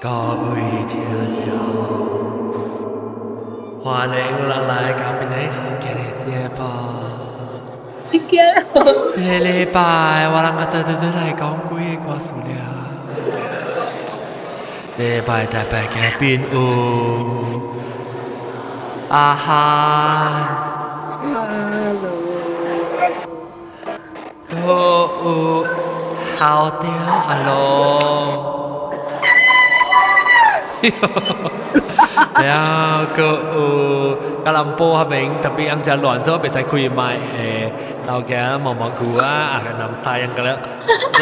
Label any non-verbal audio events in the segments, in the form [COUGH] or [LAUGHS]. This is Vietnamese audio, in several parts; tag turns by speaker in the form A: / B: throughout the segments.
A: 各位听众，欢迎人来到边的好见的节目。
B: 你惊？
A: 这礼拜我人个做做做来讲几个故事了。这礼拜台北嘅边有阿涵。 Hello，cô u hào tiêu à lôแ แล้วก็波อ明特别ลํ乱โ别再ครับผม毛ต่啊ปยังอาจารย์หล่อนสมมติไปใส่คุ听ใหม่เอเราแกมองกูว่าเอาน้ําทรายยังก็แล้วแล้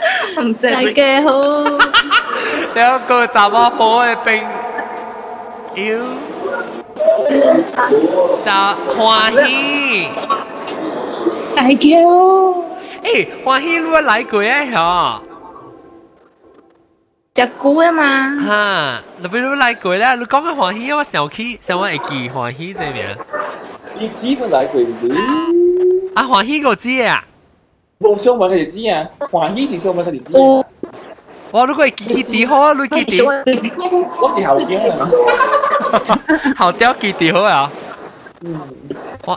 A: 大家好。有一個雜阿婆嘅病，妖，雜歡喜。
B: 大家好。
A: 誒，歡喜你來過啊？嗬。食久啊嘛。
C: 哈，你
A: 比如來過啦，你講嘅歡喜，我想起，想我會
D: 記歡
B: 喜對唔？
A: 你基本來過唔？啊，歡喜我知啊。Bom, seu mano, ele tinha. Com a
B: gente, seu mano,
A: ele tinha. Ủa lúc ấy kỳ tí hô,
D: lúc kỳ tí. Có
A: gì hảo tiếng hả? [LAUGHS] Hảo tiếng kỳ tí hô à? Ủa,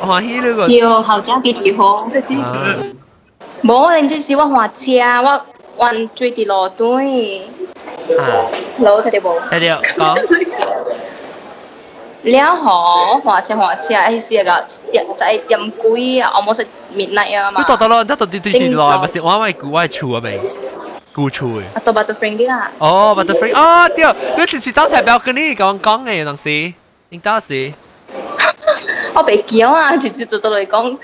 A: hòa hí lúc rồi Điều hảo tiếng kỳ tí hô. À. Bố
E: lên chứ xíu hòa chia, hòa hoàn
A: truy tí Lô thật đấy bố.
E: Thật đấy, có. 佢就知啊，环宇是上文佢就知
D: 我
E: 啊。
A: 我如果会记记好，你记啲，
E: 我是后惊啊，
A: 好屌记啲好啊，欢你欢喜你个，
D: 要后家几条好。
A: 啊
D: 冇，你知是我滑车，我运最啲路队，
A: 啊，
D: 老睇哋冇。
A: 睇到讲，
D: 了河滑车滑车，系是个在点鬼啊，我冇食 midnight 啊嘛。
A: 你到到咯，你到啲啲啲来，咪是我我系我系厝啊未，顾厝嘅。
D: 啊，到白到 friend 啲啦。
A: 哦，butterfree，哦，对，你是唔是走齐表跟你讲讲嘅当时？应当是，
D: 我被叫啊，直接做到嚟讲，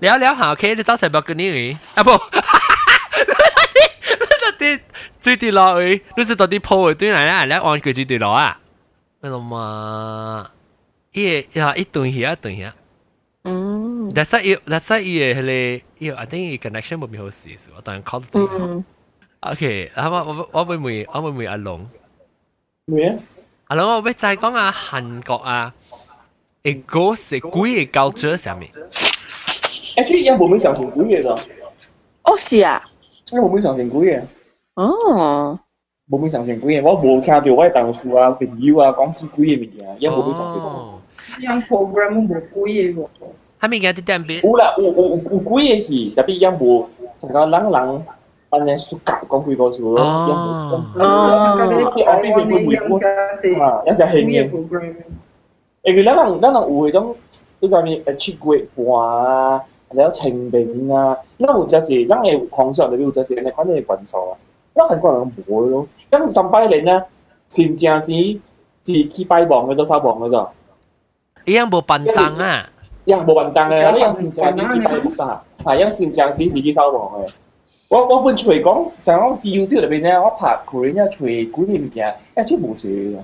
A: 聊聊下，OK，你走齐表跟你嘅，啊不，你到底最跌落去，你是到底铺嘅对嚟啦，你按佢最跌落啊？ 咩咯嘛？伊呀一顿嘢一顿嘢。
B: 嗯
A: That's why 要，That's why 伊嘅迄个，要 I think 伊 connection 冇咩好事，我当然 call 到。
B: 嗯，
A: OK，咁我我我会唔会我会唔会阿龙？
E: 咩啊？
A: 阿龙，我要再讲啊，韩国啊，诶，嗰是鬼嘅 culture 上面。
E: 诶，佢有冇咩上成鬼嘅咋？
B: 哦是啊，
E: 有冇咩上成鬼嘅？
B: 哦，
E: 冇咩上成鬼嘅，我冇听到我嘅同事啊、朋友啊讲住鬼嘅物件，有冇咩上成鬼？
A: 哦，
F: 样 program 冇鬼嘅喎。
A: 系咪嘅啲点边？
E: 有啦，有有有有鬼嘅戏，特别有冇成个人人扮嘅暑假讲几个字咯，有冇？
B: 哦，
E: 啲 office 会会会啊，一只戏嘅。
F: program。
E: 诶，佢可能可能有嗰种，嗰上面诶出国玩啊，然后清明啊，因为有只字，因为皇上里边有只字，你反正系运数啊，因为韩国人冇咯， 因为上拜年咧，先正是是去拜望嗰个收望嗰个，
A: 一样冇笨灯啊！
E: 因为冇运动嘅，呢样先正是去拜望啊，系因为先正是是去收望嘅。我我本随讲，成个 video 里边咧，我拍佢咧随古啲物件，一出冇字嘅。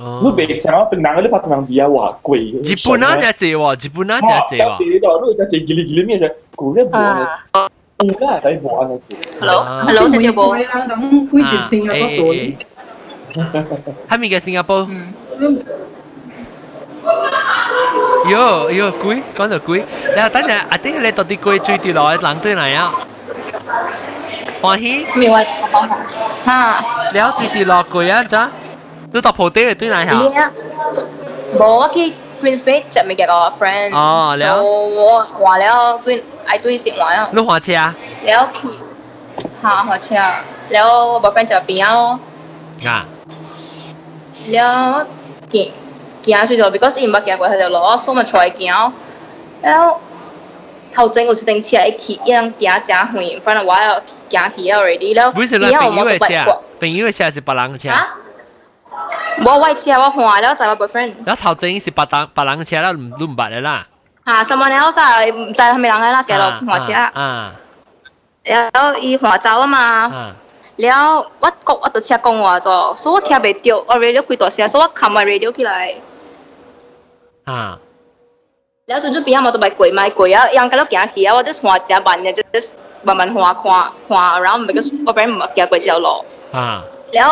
E: 你
A: 哦，
E: 未成日定人嗰啲拍档字啊，话贵。
A: 日本那只字喎，日本那只字
E: 哦，
A: 喎。
E: 就度，呢个就系你你咩啫？古一冇嘅， 而家系睇冇嘅字。
D: Hello，Hello，睇到冇？
F: 鬼啦咁，鬼节性嘅嗰座啲。
A: 系咪嘅新加坡？
D: 嗯，
A: 哟哟，鬼讲到鬼，你等阵，我顶你到底鬼最跌落人对嚟啊？欢喜，
D: 咪话讲下，吓，
A: 你有最跌落鬼啊？咋？你到铺底对嚟
D: 咦
A: 下？
D: 啊，冇 Queensway 就咪嘅個 friend。
A: 哦，
D: 你我話你哦，Queen 喺對線玩啊。
A: 你花車啊？
D: 你哦，嚇花車啊！你哦，我 boyfriend 就邊哦。
A: 啊。
D: 你哦，見見出咗，because 唔捌見過佢條路，所以咪才見哦。然後頭前有一輛車，一起一樣行真遠，反正我要行去 already 了。
A: 不是啦，朋友的車，朋友的車是別人的車。
D: 啊我我车我换了就我 boyfriend，
A: 然后头前是白人白人车啦，唔都唔白嘅啦。
D: 吓 someone else 啊，唔知系咪人啦，嘅咯换车，
A: 啊
D: 然后伊换走啊嘛，
A: 啊
D: 然后我讲我就车讲话咗，所以我听袂到，我 radio 开大声，所以我冚埋 radio 起来。
A: 啊
D: แล้วจุดๆปีห้ามาตัวไปกวยไม่กวยอ่ะยังก็แล้วแกขี้อ่ะว่าจะหัวจะบันเนี่ยจะบันบันหัวควาควา around ไม่ก็我本唔แกกวยเจ้าหรอ
A: 啊
D: แล้ว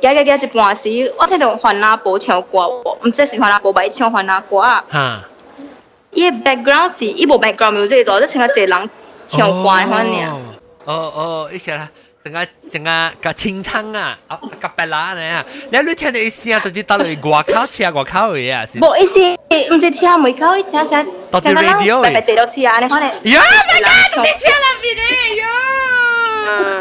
D: 加加加一半是，我睇到番阿婆唱歌，毋知是番阿婆白唱番阿歌啊。
A: 哈。
D: 伊 background 是伊无 background music 做，你像个一人唱歌款尔。
A: 哦哦，伊些啦。成個成個個清唱啊，啊個白啦呢啊，你你聽到一聲就知道嚟外口車外口嘅啊，是。
D: 冇意思，唔是車門口，車車。
A: 到底 radio
D: 嘅。白白坐落去啊，你可能。
A: 呀，咪家你車入邊咧，喲。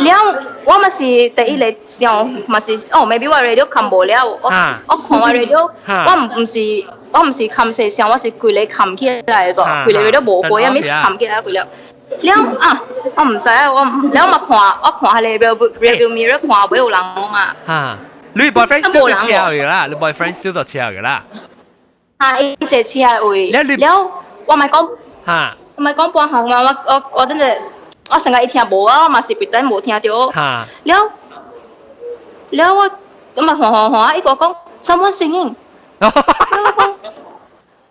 D: 了，我咪是第一嚟上，咪是哦，maybe 我 radio 冚无了，我
A: 啊
D: 我看我 radio，
A: 啊
D: 我唔唔是我唔是冚四上，我是攰你冚起来咗，
A: 啊
D: 攰你 radio 无过，一 miss 冚起来攰了。了啊，我唔知啊，我了我看我看下你 review review mirror 看冇有人我嘛，
A: 吓，你 boyfriend still 到车嘅啦，你 boyfriend still 到车嘅啦，
D: 啊，一只车系会，
A: 了你
D: 了我咪讲
A: 吓
D: 我咪讲半行嘛，我我我等阵 我成日一听无啊，我嘛是别等无听到。
A: 吓，
D: 了了我咁咪行行行啊！一个讲 someone singing，我讲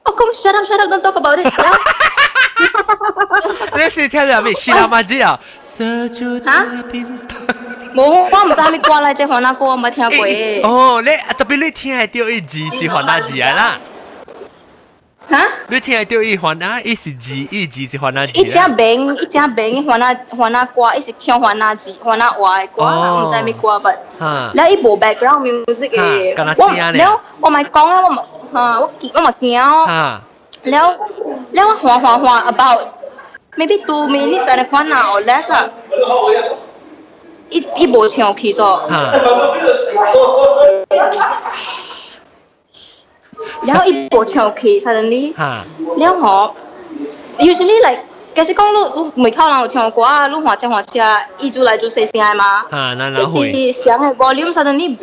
D: 我讲 shut up shut up don't talk about it 了。
A: 你是听到咩？希拉玛吉啊？射住他边
D: 冇我唔知系咪歌嚟，即系韩那歌我冇听过嘅。
A: 哦，你特别你听系掉一字是韩那字啊啦，
D: 哈？
A: 你听得到伊还啊？伊是字，伊字是还啊字。
D: 一只饼，一只饼，还啊还啊歌，伊是唱还啊字，还啊话的歌，毋知咩歌吧。哈。你伊无 background music 嘅，我了我咪讲啊，我咪哈，我我咪惊。哈。了了我还还还 about maybe two minutes and one hour less 啊。伊伊无唱起咗。哈。然後一步長期 suddenly，然後 usually like 其實講你你每口人有聽歌啊，你換只換只，伊就來做細聲的嘛。
A: 啊，那那會。
D: 就是聲的 volume suddenly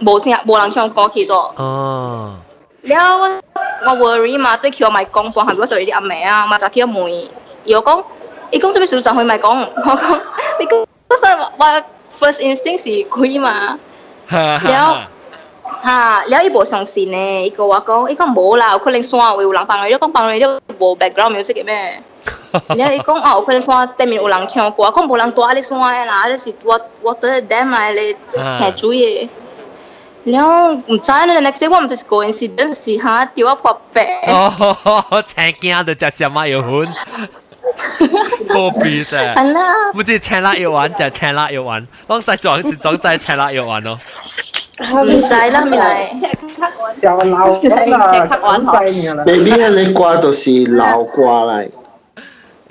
D: 無聲，無人唱歌去做。
A: 哦。
D: 了我我 worry 嘛，對佢咪講半下，我就有啲阿妹啊，嘛就佢問，又講，伊講做咩事就佢咪講，我講你講，嗰時我 first instinct 是鬼嘛，了。ha lỡ ý bộ song xin nè ý cô cô ý con bộ là cô lên xoa với lăng bằng này đó con bằng này đó bộ background music cái mẹ lỡ ý con ở cô lên xoa tên mình lăng chăng cô con bộ lăng tua lên xoa là là xịt what what the damn này là nhà chú ý lỡ không trái nữa next day 我唔知是 coincidence? 是哈丢啊破病
A: 哦，請驚到隻小馬要換。個鼻啫，
D: 係啦，
A: 唔知青辣要玩就青辣要玩，當時撞一撞就係青辣要玩咯。[LAUGHS] [LAUGHS]
D: 唔知啦，咪嚟。
F: 小老咁啊，好细嘅啦。
G: maybe 你挂就是老挂嚟。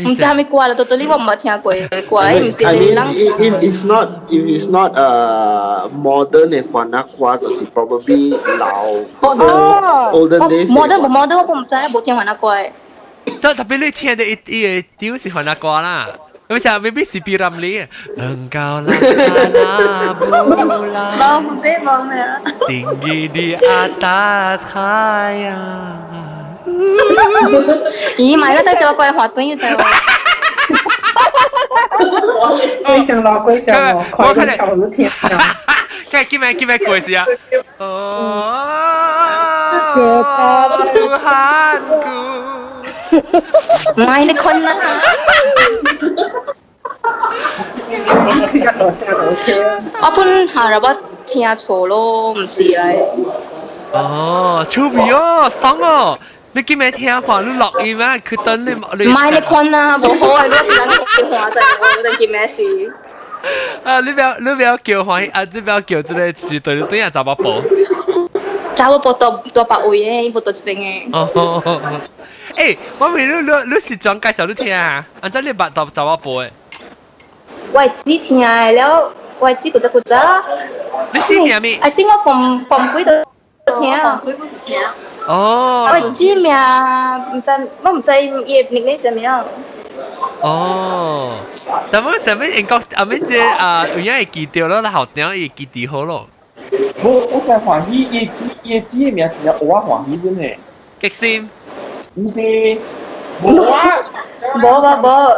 D: 唔知系咪挂啦？到到呢个唔系听过嘅挂，
G: I
D: 唔
G: mean,
D: 是
G: I
D: 你
G: mean
D: 谂
G: if, if it's not if it's not uh modern if one qua 就是 probably 老
F: 哦
G: olden days
D: 冇得冇冇得，我唔知冇听过那个。
A: 即系特别你听到一一屌是韩那歌啦。 咁成 maybe 是 P Ramlee Engkau laksana bulan
D: 冇唔俾冇咩啦。
A: tinggi di atas khayalan
D: 咦，买嗰阵就我挂滑短就。
F: 龟上落龟上落，开个头都天上。
A: 梗系叫咩叫咩故事啊？哦 Tuhanku
D: 唔系你困 啦。
F: 一路下楼车，
D: 我本下日我听错咯，唔是嚟。
A: 哦，超皮哦，爽哦！你叫咩听话？你落雨咩？佢等你你
D: 唔系你困啦，冇好啊！你一阵电话就我哋件咩事？
A: 啊！你不要你不要叫欢喜啊！你不要叫这个绝对等下找把宝。
D: 找我报到到百位嘅，报到这边嘅。
A: 哦， 诶，我问你，你你时装介绍你听啊？安怎你捌到怎么
D: 播诶？我只听了，我只古只古只啦。
A: 你只听咩
D: ？I think 我放放几度听。放几度听。
A: 哦。
D: 我只名，唔知我唔知伊名咧啥名。
A: 哦。但係但係英國阿邊只啊，原來係記掉咯，好聽也記掉好咯。
E: 我我真歡喜，伊伊伊名字我歡喜真係。
A: 激心。
E: 唔是无啊，
D: 无无无，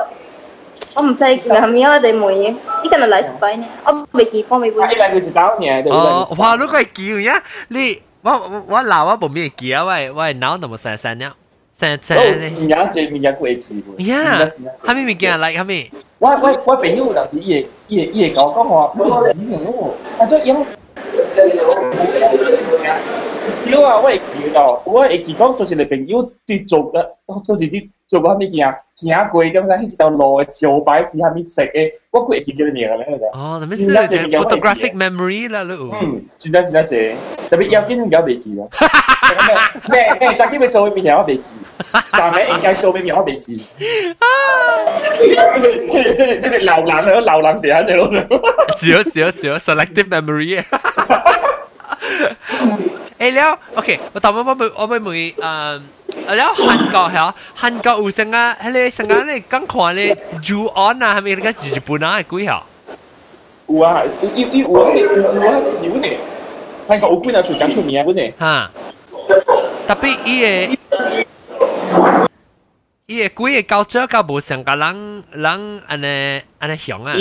D: 我唔知叫系咪我哋妹，呢个系嚟一摆呢，我未见过未
E: 啊，伊
D: 会。
E: 嚟佢一刀呢，对
A: 哦，哇，你个系叫呀？你我我我闹我冇咩叫啊？喂喂，脑都冇成成了，成成
E: 哦，
A: 咧。
E: 名字名字佢会记喎，
A: 呀，系咪物件嚟？系咪？
E: 我我我朋友有阵时伊会伊会伊会讲讲话，我唔咯，啊，即系 有啊，我会记到，我会记讲就是你朋友啲做嘅，都是啲做过咩件行过咁样，迄条路嘅招牌是虾米色嘅，我佢会记咗名嘅咧。
A: 哦，那么是那个 photographic memory 啦，你有。
E: 嗯，真真真真济，特别要紧要袂记咯。咩咩，早起要做嘅物件我袂记，但系应该做嘅物件我袂记。即系即系即系流浪喺流浪时喺度咯。
A: 少少少 selective memory 诶了，OK，我头先我咪我咪问诶，了韩国系啊，韩国有成啊，迄个成啊，你刚看咧 Ju On 啊，系咪嗰个日本啊？系几号？
E: 有啊，有有有有啊有啊有呢。韩国有几多出真出名嘅呢？
A: 吓，特别伊个伊个几个culture 较无成个人人安尼安尼想啊。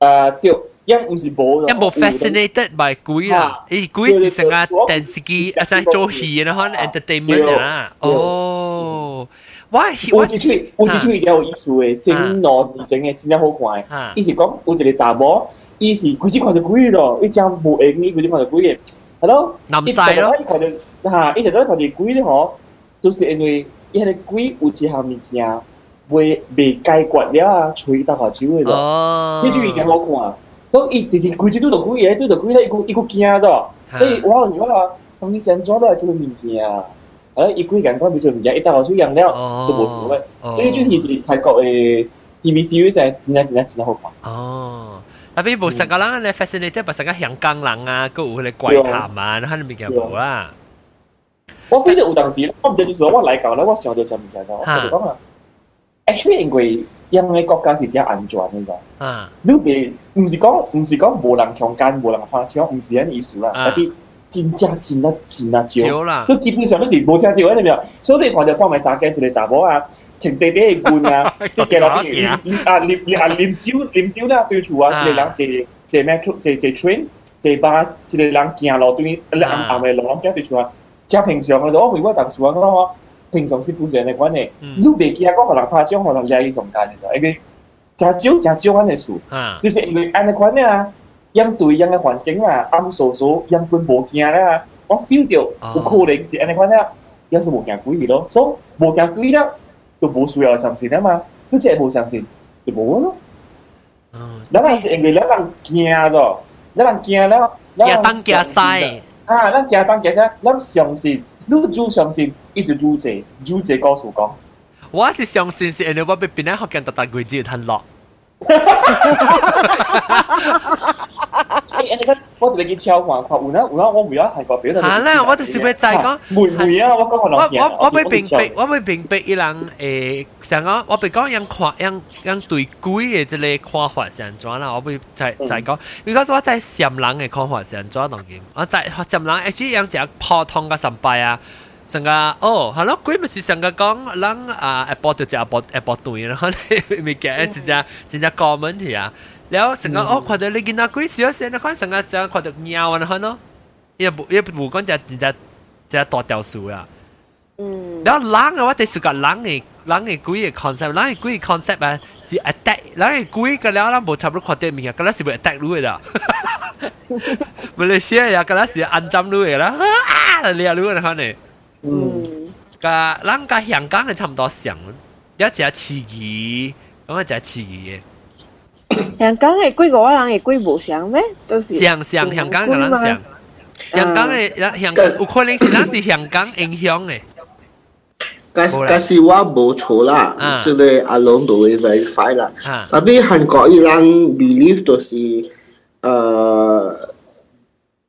E: 诶对， 因唔是冇。
A: 因无 fascinated by 鬼啦，伊鬼是成个电视机，啊，成做戏然后 entertainment 啊，哦，我
E: 有一出有一出真有意思嘅，整两年整嘅真系好看。伊是讲有一个查某，伊是规只看到鬼咯，伊真无会呢，规只看到鬼嘅，系咯。
A: 南西咯，
E: 伊看到吓，伊就都看到鬼咧嗬，都是因为伊系鬼有一项物件。未未解决了啊，吹到下手嘅咯。
A: 哦，
E: 呢种以前好看， 所以伊直直规只都度鬼嘢，都度鬼咧，伊个伊个惊咗。所以我如果话当你成咗都系做物件啊，诶伊鬼人讲佢做物件，一到下手样了都冇所谓。呢种其实泰国嘅 TV series 系真系真系真系好看。
A: 哦。tapi 无成个人咧 fascinated，无成个香港人啊，个有迄个怪谈啊，迄个物件无啊。
E: 我记得有阵时，我唔知就是我嚟讲咧，我想到就物件咯，我就讲啊。actually 因为 因为国家是真安全嘅咋，
A: 啊，
E: 你别唔是讲唔是讲无人强奸无人花枪，唔是咁意思啦，特别真正真啊真啊少
A: 啦，
E: 佢基本上都是冇听到嗰啲咩，所以你看就放埋沙镜一个查某啊，情地啲嘅罐啊，啲嘅落边啊啉啊啉酒啉酒啦对厝啊，一个人坐坐咩坐坐 train 坐巴士，一个人行路对暗暗嘅路咁对厝啊，即系平常嘅我为我当时我讲。 平常是不是的关系，你袂记啊，讲可能拍奖，可能掠伊同间嘅，因为真少真少安尼事，就是因为安尼款啊，因对因嘅环境啊，暗傻傻，因本无惊啦，我 feel 到有可能是安尼款啊，有时无惊鬼咯，所以无惊鬼啦，就无需要相信啊嘛，你只系无相信就无咯。咱人是因为咱人惊咗，咱人惊了，
A: 惊当惊西
E: 啊，咱惊当惊西，咱相信。 你就相信一直如這如這告訴講，
A: 我是相信是因為我被邊個學見特特鬼子吞落。[LAUGHS]
E: 哎，你睇我哋嘅超環看，有那有那我唔要係個表。
A: 係啦，我就是要再講。
E: 妹妹啊，我講我
A: 我我我被屏蔽，我被屏蔽伊人誒，成個我被講樣看樣樣對鬼嘅即個看法是安怎啦？我被再再講，如果我在閃人嘅看法是安怎當然，我在閃人 actually 樣只普通嘅神拜啊。成個哦，係咯，鬼咪是成個講人 [LAUGHS] 啊，一波就只一波一波對，然後你咪嘅真正真正講問題啊。了成个哦，看到你囡仔鬼笑先，你看成个成看到猫啊，然后呢，也不也不讲只只只大雕塑啊。
B: 嗯。
A: 然后人啊，我第时个人嘅人嘅鬼嘅 concept，人嘅鬼嘅 concept 啊，是 attack，人嘅鬼嘅了，咱冇差唔多看到面啊，嗰陣是會 attack 你嘅啦。馬來西亞嗰陣是暗針你嘅啦，啊，你啊你嘅可能。
B: 嗯。
A: 噶，人家香港嘅差唔多像，有一隻刺激，咁一隻刺激嘅。
B: 香港嘅鬼个人嘅鬼无像咩？都是
A: 像像香港嘅人像，香港嘅香港有可能是咱是香港影响嘅。
G: 假使我冇错啦，即系阿龙都会 verify 啦。
A: 啊
G: tapi韩国伊人 believe 都是诶。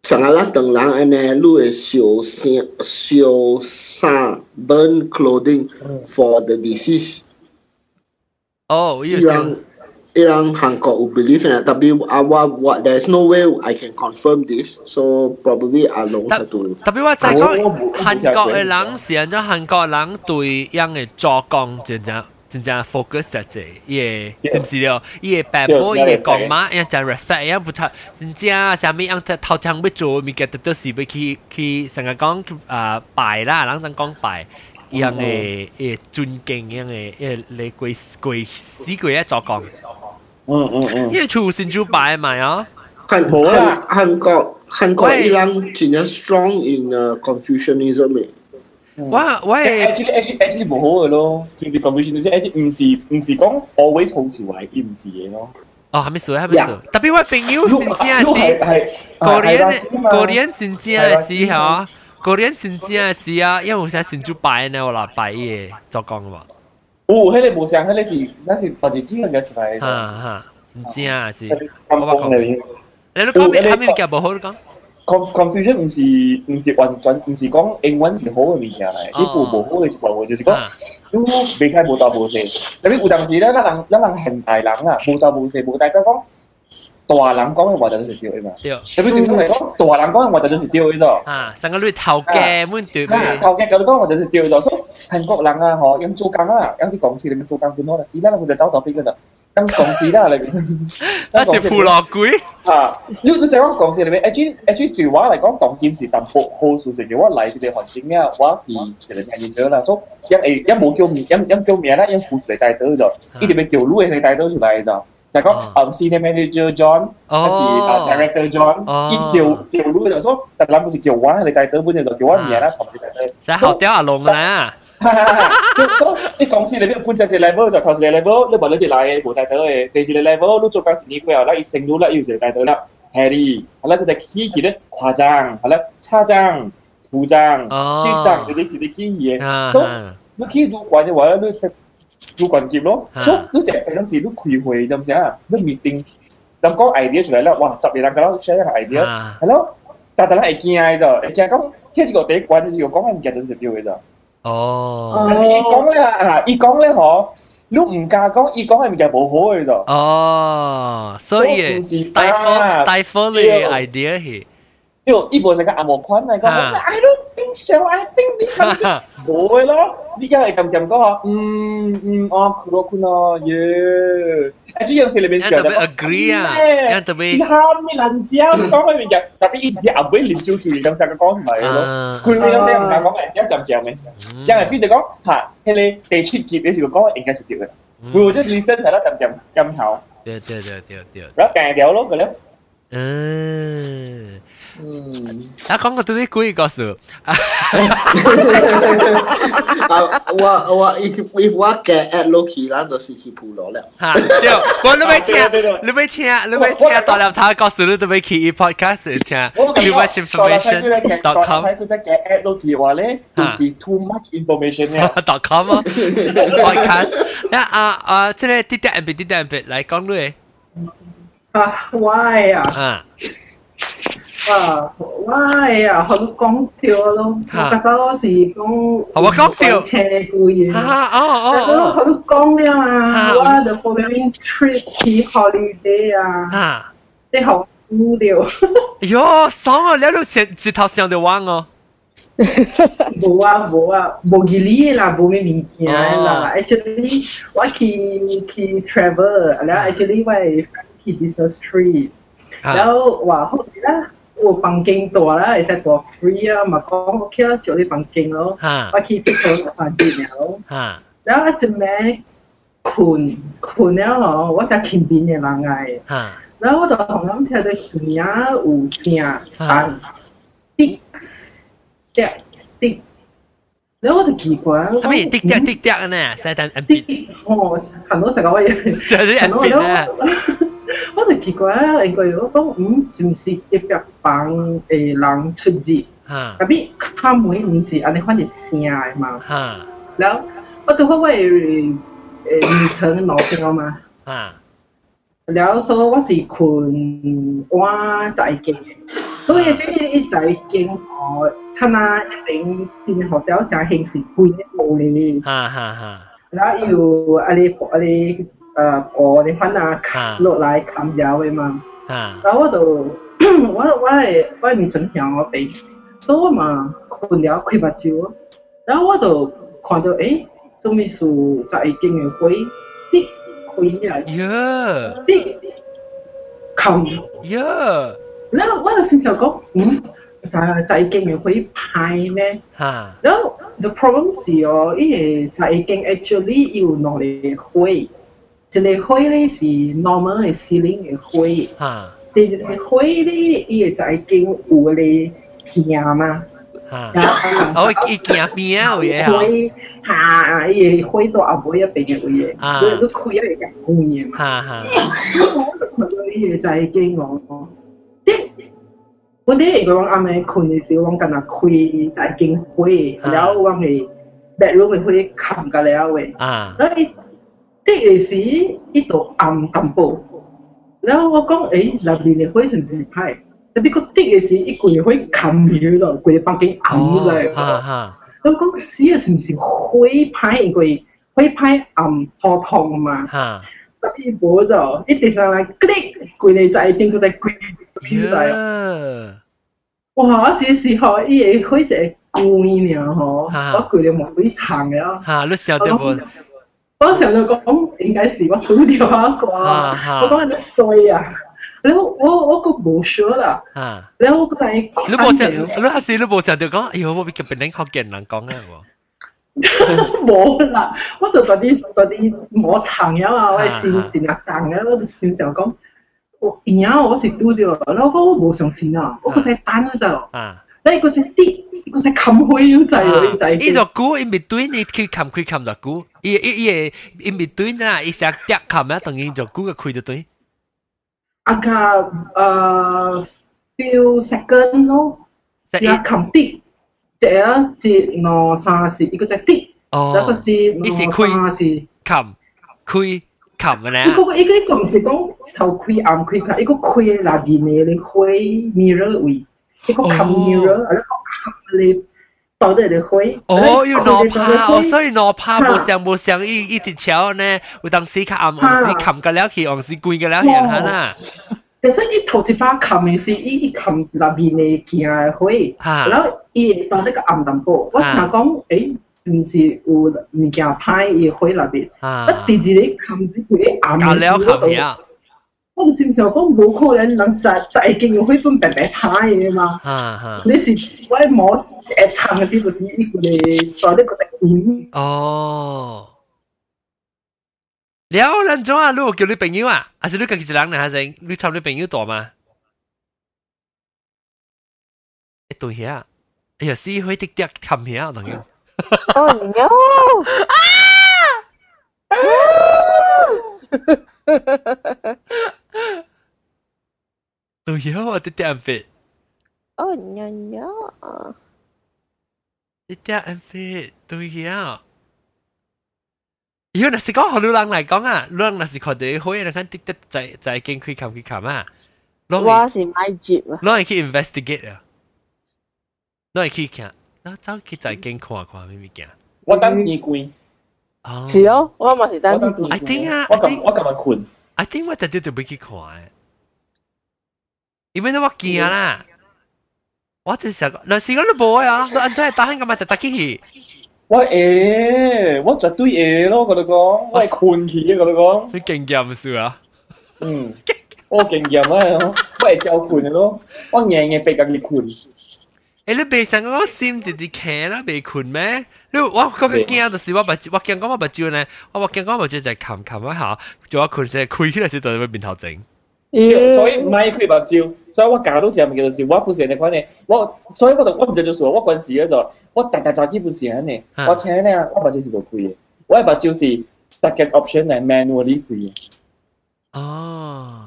G: sangatlah tenglang ane lu e sio sio sa burn clothing for the disease.
A: Oh, iya
G: yang ilang Hancock will believe in it. Tapi uh, what, what, there's no way I can confirm this. So probably I don't have to.
A: 特别我就系讲韩国嘅人是按照韩国人对样嘅做工真正真正 focus 在这，伊个是唔是了？伊个爸母伊个讲嘛，伊真 respect，伊不太真正啥物样头前要做，物件都是要去去成日讲啊拜啦，人哋讲拜。样嘅诶尊敬样嘅诶你跪跪死跪一做工。
E: 嗯嗯嗯，
A: 因为厝先就摆埋啊。
G: 韩韩韩国韩国伊人真系 strong in uh, Confucianism 嘅。
A: 我我系
E: actually actually actually 冇好嘅咯，正是 Confucianism actually 唔是唔是讲 always 好潮位，唔是嘢咯。
A: 哦，还没数，还没数。特别我朋友真正是个人个人真正是吓。个人真正是啊，因为有时先就摆呢，我来摆嘢做工嘛。
E: 哦，迄个无像，迄个是那是或者只能够出来。
A: 哈哈，真正是。
E: 我讲你，
A: 你都讲咩？系咪叫无好讲？
E: Confusion 唔是唔是完全唔是讲英文是好嘅物件嚟，呢部无好嘅一部分就是讲，都未开无道无势。特别有当时咧，咱人咱人现代人啊，无道无势，无代表讲。 大人讲嘅话就系对嘅嘛。对。特别对我嚟讲，大人讲嘅话就系对嘅啫。
A: 啊，成个你头家满对咩？
E: 头家就讲话就系对嘅啫。所以韩国人啊，嗬，用做工啊，有啲公司里面做工半多啦，是啦，佢就走到边嘅啫。咁公司啦里面，
A: 那是铺落鬼。
E: 啊，你你就讲公司里面，H H 对我嚟讲，当件事淡薄好事情嘅，我嚟呢个环境啊，我是一个人员啦，所以因为因冇叫名，因因叫名啦，因负责带到咗，呢啲咪叫路嘅带到出嚟咗。 就讲嗯 senior manager John 还是啊 director John，伊叫叫路就说，但系唔是叫我，你带到本就叫我名啦，从你带到。
A: 就好屌阿龙啦。
E: 所以公司里边本身只 level 就头先 level，你话你只嚟冇带到嘅，第二只 level 你做紧自己过后啦，一升到啦，要就带到啦，Harry，好啦，佢哋起起咧夸张，好啦，差张、副张、少张，佢哋佢哋起嘢，所以你起到关嘅话，你 主管级咯，所以你就系当时你开会咁样，你 meeting，咁讲 idea 出嚟啦，哇，十二人咁样 share 一个 idea，系咯，但系咧系惊嘅啫，系惊讲，即系个第一关就是讲紧嘅就系标嘅咋。
A: 哦。
E: 但系伊讲咧啊，伊讲咧嗬，你唔加讲，伊讲系咪就冇好嘅咋？
A: 哦，所以 stifle stifle 嘅 idea 系。
E: 就一部成个阿莫款嚟讲，I don't think so, I think this 冇嘅咯。你因为咁咁讲啊，嗯嗯，哦，佢咯佢咯，耶！诶，呢样事里边上
A: 特别 agree 啊，因特别。
E: 你喊咩烂椒讲开面嘅，特别以前啲阿妹连招住咁成个讲唔系咯。佢呢样嘢唔系讲系一阵讲嘅，因为边度讲吓，系你地出结嘅时候讲应该系掉嘅。佢会 just listen 系啦，阵阵咁头。
A: 对对对对对。
E: 然后夹掉咯，佢咧。
A: 嗯。 嗯，啊，讲个对啲鬼故事。
G: 啊，我我 if if 我嘅 at Loki 啦，就是去铺落了。
A: 吓，对，我你咪听，你咪听，你咪听大粒头故事，你都咪去 podcast 听 too much information com。
E: 佢得嘅 at Loki 话咧，就是 too much information 咧。
A: dot com 啊，podcast。啊啊啊，即系啲啲 M B 啲啲 M B 嚟讲咧。
F: 啊，why 啊？
A: 啊。
F: 啊，我系啊，好讲掉咯，我觉得我是讲，
A: 我讲掉
F: 车故嘢，
A: 啊哦哦
F: 哦，好讲了嘛，我就报名 trip 去 holiday 啊，即系好无聊。
A: 哟，爽啊！你都直直头上就玩哦。
F: 冇啊冇啊，冇嘅哩啦，冇咩物件啦。Actually，我去去 travel，然后 actually 我系去 business trip，然后话好啦。 有房間大啦，會使大 free 啊，嘛講 OK 啦，就你房間咯。我去必須十三日咯。然後一陣暝困困了咯，我才輕便嘅人嚟。然後我就同佢聽到耳啊有聲，聲滴滴滴。然后我就奇怪，
A: 系咪滴滴滴滴呢？细蛋
F: 滴滴，哦，很多时候我也，
A: 就系啲人啊。
F: 我就奇怪啊，应该我讲嗯，是唔是特别帮诶人出入？
A: 吓！
F: 特别卡门唔是安尼反正声嘅嘛。
A: 吓！
F: 然后我到嗰位诶二层楼上嘛。
A: 吓！
F: 然后所以我是困我在间，所以即系一在间哦， 他那一定先学到啥形式规的道理。
A: 哈哈哈。
F: 然后有阿里阿里呃国的话
A: 呢，
F: 落来砍掉的嘛。
A: 啊。
F: 然后我都 [CLEARS THROAT] 我我也我也唔成想我被，所以我嘛困了睡不着，然后我都看到诶，周秘书在一营会的会议来。
A: 哟。
F: 滴。砍。
A: 哟。
F: 然后我就心想，嗯。就就已经嘅灰派咩？
A: 哈
F: 然后 the problem 是哦，因为就已经 actually 有两个灰，一个灰咧是 normal 嘅 ceiling 嘅灰。
A: 哈
F: 第一个火咧，伊会就已经有咧听嘛，
A: 哈
F: 然后
A: 哦伊惊边啊有嘢
F: 火
A: 啊
F: 下伊会火到阿妹一边嘅位
A: 啊
F: 嘅，你你开一个公嘅嘛，
A: 哈哈
F: 我就看到伊会就已经我，啲 我哋一个王阿妹睏的时候，王跟他开在开会，然后王诶，bedroom 诶，开暗下来
A: 啊。
F: 喂，然后滴诶时，伊就暗淡薄，然后我讲，诶，那边诶开是毋是歹？特别搁滴诶时，伊规个开暗了咯，规个房
A: 间
F: 暗
A: 在，然
F: 后讲死是毋是开歹，应该开歹暗不通嘛，特别无在，伊第三日，click，规个在一点搁在开。飘嚟。
A: 呀
F: 哇！我时时候伊个灰就系攰呢，嗬，
A: 啊
F: 我攰你冇灰长嘅。
A: 哈你笑得不
F: 我嗰时候就讲应该是我数掉下一个
A: 啊
F: 啊，
A: 哈
F: 我讲你衰啊！然后我我个冇说啦，
A: 哈
F: 然后我就系
A: 你冇想你还是你冇想到讲哎呦我俾个别人学嘅人讲啊喎
F: 冇啦，我就嗰啲嗰啲摸长啊嘛，我系先
A: 啊
F: 前日等嘅，我就先想讲，我 然后我是嘟掉，然后我冇上线啊，我个仔单嗰就，
A: 啊
F: 你个仔啲，个仔冚开咗滞喎，仔
A: 伊就估 in between 你去冚开冚就估伊伊伊 in between 啊伊成跌冚啊等于就估个开就对
F: 啊个诶 few second 咯。
A: 即
F: 呀，冚啲，只啊，节攞三时，一个只啲，一个
A: 哦
F: 节攞三时。
A: 冚开 冚啊
F: 一
A: 咧
F: 个一个一个唔是讲头开暗开开，一个开那边嘅你开 mirror 位，一个冚 mirror，一个冚你到底你开。
A: 哦，要攞怕，哦，所以攞怕冇上冇上一一条桥呢，有当时较暗，有时冚个了去，有时攰个了去，人啊，
F: 但系伊头一把冚嘅是伊伊冚那边嘅件嘅开，
A: 哈
F: 然后伊到呢个暗淡薄，我听讲诶。 是唔是有物件派伊开那边？
A: 啊
F: 啊，第二你冚住佢暗
A: 搞了冚呀，
F: 我心想讲冇可能能就就系见佢本白白派嘅嘛。
A: 哈哈，
F: 你是我摸诶撑嘅时，就是呢个你在呢个特点。
A: 哦。了，咱怎啊？你有叫你朋友啊？还是你家己一人呢？还是你凑你朋友大吗？一对遐，哎呀，死会滴滴冚遐，等于。
B: Oh no!
A: Ah! Tôi hiểu rồi, tôi chạm về.
B: Oh no no.
A: Tôi chạm về, tôi hiểu. Yêu là sĩ có họ lưu lăng lại con à, lưu lăng là sĩ có để hối là khăn tích tích chạy chạy kinh khi khám khi khám à. Lo
B: là sĩ mai dịp à.
A: Lo là khi investigate à. Lo là khi cầm. 然后走去在经看看咩物件。
H: 我等天光，
A: 哦，
B: 是哦，我嘛是
H: 我
B: 等
H: 等天
A: I think 啊
H: 我
A: I
H: 咁
A: think-
H: 我咁日困，
A: I think 我特啲就要去看嘅，因为我惊啦。我就成日，嗱是讲你冇啊，你安怎打紧咁啊？就走去，
H: 我诶，我绝对诶咯，嗰度讲，我系困去嘅嗰度讲，
A: 你劲惊是啊？
H: 嗯，我经验啊，我系照困嘅咯，我硬硬被咁你困，
A: 诶，你未成我心直直企啦，未困咩？你我嗰个惊就是我目我惊讲我目睭呢，我我惊讲我目睭就系冚冚一下，做一困先开起来先在面头整。
H: 所以唔系开目睭，所以我搞到只咪叫做是，我本身你看呢，我所以我就我唔就做我嗰阵时咧就，我大大扎基本上呢，我请咧我目睭是度开嘅，我系目睭是 second option 系 manually 开嘅。
A: 哦，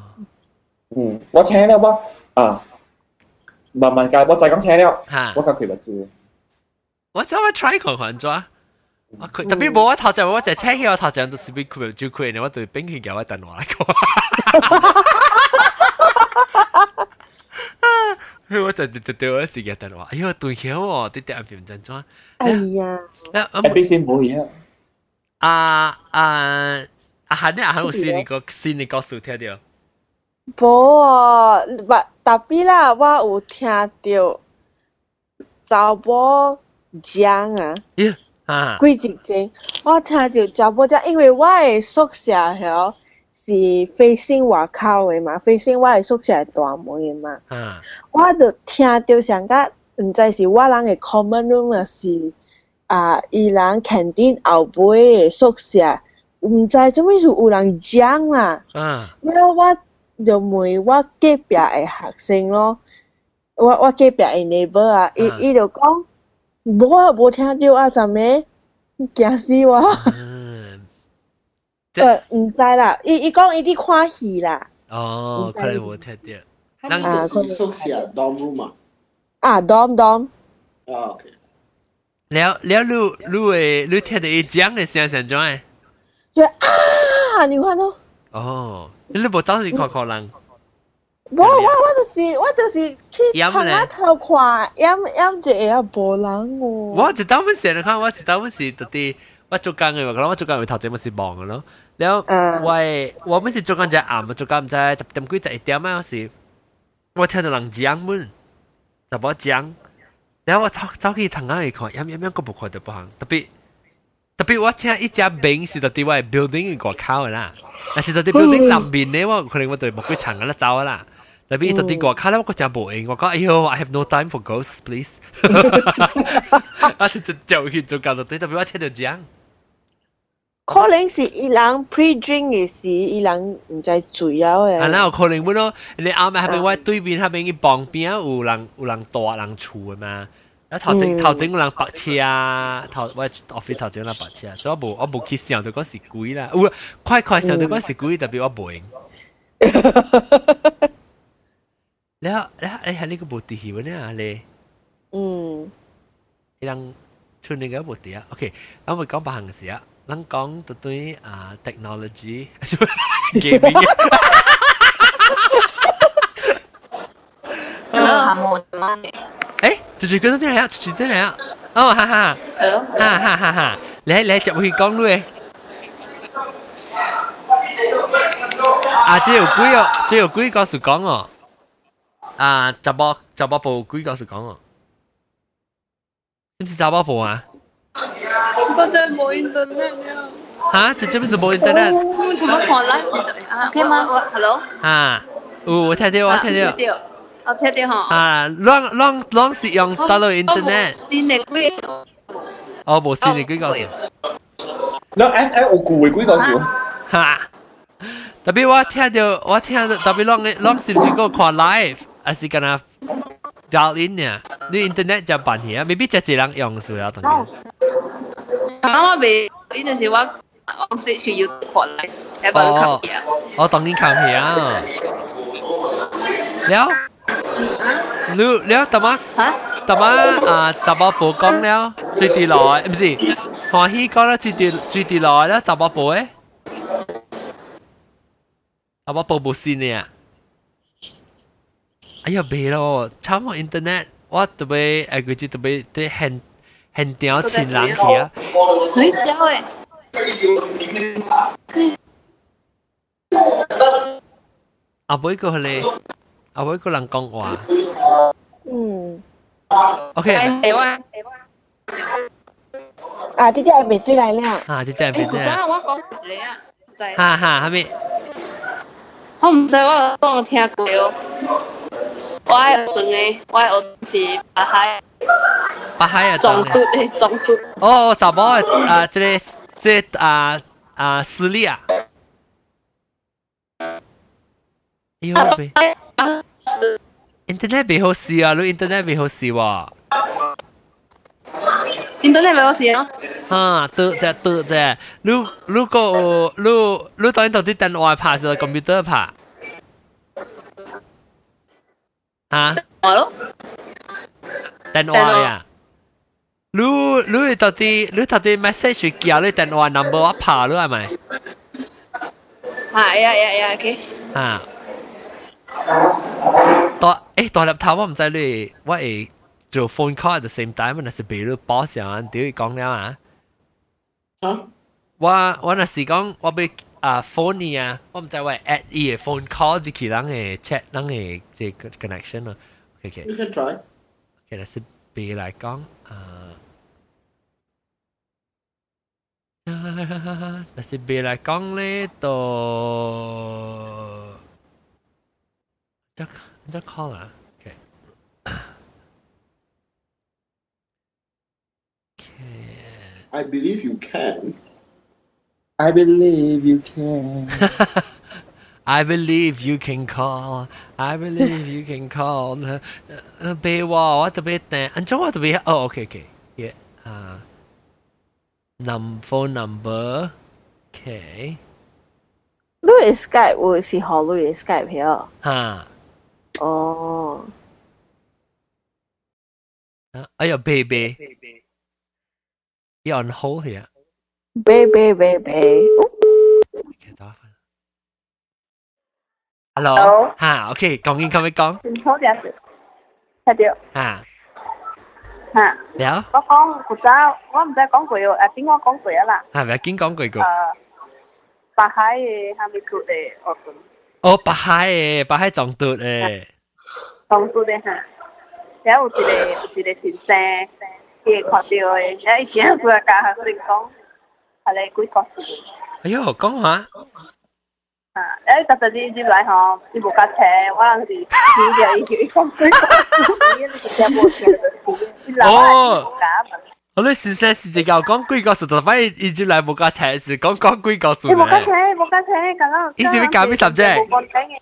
H: 嗯，我请了我啊， 慢慢教，我就咁请了，
A: 吓
H: 我教佢目睭。
A: 我走我 try 看看咗。我佢特别冇我头阵，我就车起我头阵，就是俾佢照佢，然后我对冰佢叫我电话嚟讲。我就就对我时间电话，哎呦对晓喎，啲啲唔真装。
B: 哎呀，
A: 啊
H: 系俾先冇嘢啊！
A: 啊啊！ 啊，喊你啊，喊有新嘅个新嘅故事听到。
B: 无啊，不特别啦，我有听着查甫讲啊，
A: 咦啊，
B: 几日前我听着查甫讲，因为我的宿舍遐是飞行外口的嘛，飞行我的宿舍大门的嘛，
A: 啊，
B: 我着听着上个，毋知是我人的 common room 啊是啊，伊人 canteen 后背的宿舍，毋知做咩事有人讲啦。
A: 啊，
B: 然後我就问我隔壁嘅学生咯，我我隔壁嘅 neighbor 啊，伊
A: 啊
B: 伊就讲，无啊无听到啊，怎么惊死我？
A: 嗯，
B: 呃，唔知啦，伊伊讲伊啲看戏啦，
A: 哦，可能我听到。
G: 他们都是宿舍 dorm room 嘛。
B: 啊，dom dom，
G: 啊，OK。
A: 了了，你你会你听到伊讲嘅声声怎样？
B: 就啊，你看咯，
A: 哦，你无走去看看人？
B: 我我我就是我就是去看下头看，饮饮就会晓无人哦。
A: 我一当本是你看，我一当本是特地我做工嘅嘛，可能我做工會頭前咪是忙嘅咯。然後我我咪是做工就暗，做工唔知十點幾十一點啊，是我聽到人講本，就冇講。然後我走走去同人去看，飲飲飲，個無看到不行，特別。特别我听一只名是特啲我系 building 嘅外口嘅啦，但是特啲 building 南边咧，我可能我对冇几层嘅啦走啦。特别特啲外口咧，我个真冇应，我讲哎呦，I have no time for ghosts please，我就就去做工就对，特别我听到讲。
B: 可能是伊人 pre drink 嘅时，伊人唔知醉啊嘅。
A: 啊，那有可能本咯，你啱啱系咪我对面系咪嘅旁边有人有人大人厝嘅嘛？ 一頭整頭整人白痴啊！頭喂 office 頭整人白痴啊！所以我冇我冇去想到嗰時鬼啦，唔快快想到嗰時鬼，特別我冇。你好，你好，你喺呢個冇地氣喎呢你。
B: 嗯。
A: 你能穿你嘅冇地啊？OK，咁我講白行嘅事啊，能講對對啊 technology gaming。
D: 好，冇乜嘢。嘅。
A: 诶，就是嗰种咩啊？就是真系啊！哦，哈哈，
D: 系咯，
A: 哈哈哈哈！你你入去讲咯啊，只有几个，只有几个是讲哦。啊，十波十波部几个是讲哦？是唔是十波部啊？
D: 我真系冇 internet 啊！
A: 吓，这这边是冇 internet
D: 咁点样看 live 啊？OK 吗？我 hello，
A: 啊？有我听到，我听到。
D: 哦，听到吼。
A: 啊，啷啷啷是用到了 internet。新的
H: 几个？哦，无新的几个数。那哎哎，我古的几个数？
A: 哈。特别我听到，我听到特别啷个啷是不是个看 live，还是干那 dial in 呀？你 internet 就办起啊，未必只一人用数啊，等于。
D: 啊，我未，你就是我。on switch 佢要擴嚟，係咪都吸氣啊？
A: 我當然吸氣啊！
D: 了。
A: 你你怎么？啊？怎么啊？怎么不讲了？最低来，不是欢喜讲了最低最低来了，怎么不诶？怎么不不信呢？哎呀，别咯，查某 internet，我特别哎，估计特别对很很屌亲人去啊。
D: 你笑诶？
A: 啊，不会过来。阿妹个人讲话
B: 嗯，
A: ，OK
D: 系啊。
B: 啊，啲啲系未追嚟啦。
A: 啊，即系
D: 诶，
A: 变啫，
D: 古仔我讲你啊，就系
A: 哈哈，系咪？
D: 我唔知我讲听过哦。我系学嘅，我系学是白海
A: 八海啊，
D: 撞骨嘅撞骨。
A: 哦，查某啊，即个即啊啊私立啊。 哎呦，别
D: 啊，
A: internet 别好试啊，你 internet 别好试喎。
D: internet 咪有事咯。
A: 哈，得啫得啫，你你个你你当然到啲电话拍就 computer 拍。啊？
D: 系咯，
A: 电话呀？你你到底你到底 message 叫你电话 number 我拍咗系咪？
D: 系啊系啊，OK。
A: 啊！ 当诶当入头我唔知你我系做 phone call at the same time，那是俾你 boss 啊，屌你讲了啊！
G: 啊，
A: 我我那时讲我被 啊 phone 呢啊，我唔知喂 at 伊嘅 phone call 就去人嘅 chat 人嘅即 connection 咯。OK OK。
G: You can try.
A: OK，但是别嚟讲啊。但是别嚟讲咧，就 得得 call 啊，
G: OK。I believe you can.
H: I believe you can. [LAUGHS]
A: I believe you can call. I believe you can call. 呃，俾我我特别订，安怎我特别哦，OK OK，yeah 啊，num phone number OK
B: 你嘅 Skype 会是何类嘅 Skype 喎？
A: 哈，
B: 哦，
A: 哎呀，baby，要 on hold here，
B: 俾俾俾俾，
A: OK，打翻。Hello，
I: Hello
A: 哈，OK，讲紧讲咩讲？
I: 唔好啲事，系掉
A: 哈，
I: 吓。
A: 了，
I: 我讲古早，我唔知讲过诶，边个讲过啊啦？
A: 系咪见讲句句？
I: 诶，白海嘅系咪做嘅学生？
A: 哦，白海诶，白海撞到诶，
I: 当初嘅吓，然后有一个有一个先生，伊看到嘅，然后伊今日佢教学生讲，系你几个事？
A: 哎呦，讲话。
I: 啊！诶，特特啲啲来嗬，伊无架车，我人是黐掉伊叫伊讲几个事，你直接冇听到事，伊老系无架嘛。
A: 我哋先生是只教讲几个数，就反而已经嚟冇架车是讲讲几个数
I: 你冇架车，
A: 咧。
I: 冇架车，咁样。
A: 伊是要教咩 subject？
I: 冇讲嘅，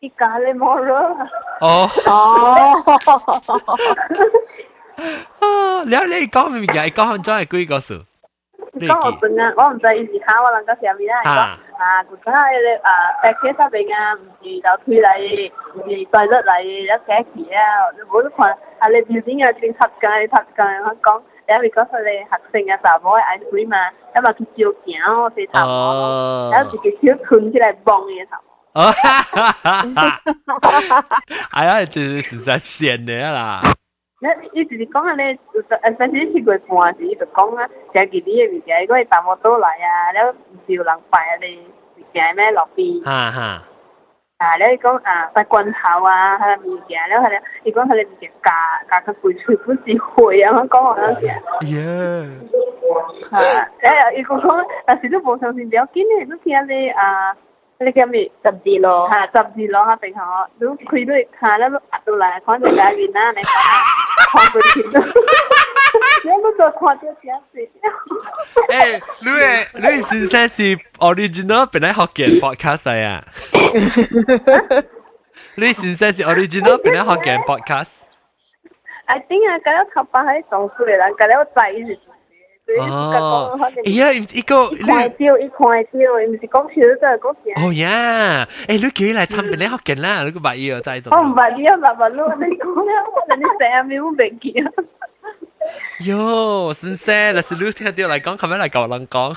I: 伊教你冇咯。
A: 哦，
B: 哦，
A: 啊，你你讲咩物件？讲咗系几个数？你
I: 讲我
A: 记
I: 本啊，我唔知伊是考我能够上面啦。
A: 啊
I: 啊，古早迄个啊，白车上边啊，唔是就推嚟，唔是带落嚟一写字啊，你冇得看，啊你表演啊，正拍紧拍紧，我讲。 để recovery học 生嘅爸爸 ice cream 嘛，咁啊佢照鏡咯，佢頭毛，然後自己小困起來崩嘅頭。
A: 哦，哈哈哈！哎呀，真是實在鮮的啦。
I: 那你就是講啊，你誒，反正你過半時就講啊，食幾啲嘅物件，因為淡薄都來啊，然後唔少人拜啊，你物件咩落邊？
A: 哈哈。
I: 啊，了伊讲啊，在罐头啊，迄个物件，了迄个，伊讲迄个物件加加较贵，全部是货啊，我讲好多钱。
A: 耶！
I: 啊，哎，伊讲讲，但是你无相信，不要紧的，你听你啊。你叫咩？十字路，嚇十字路嚇，平常我都佢都嚇咧，壓到嚟，講到嚟面啦，你講。看[LAUGHS] 到条都，你都再看到点事？
A: 诶，你诶，你先生是 original 本来学嘅 podcast 嚟啊？你先生是 original [LAUGHS] 本来学嘅 podcast。
I: I think 啊，嗰啲头发喺上出嚟啦，嗰啲我仔是。
A: 哦，哎呀，一个
I: 一块雕，一块雕，唔是讲笑都系讲笑。
A: 哦呀，诶，你叫佢嚟参边你学嘅啦，你个白衣我真系
I: 我唔系呢一百万咯，你讲啦，我哋啲成日秒未见啊。
A: 哟，先生，那是你听到嚟讲，咁样嚟教人讲。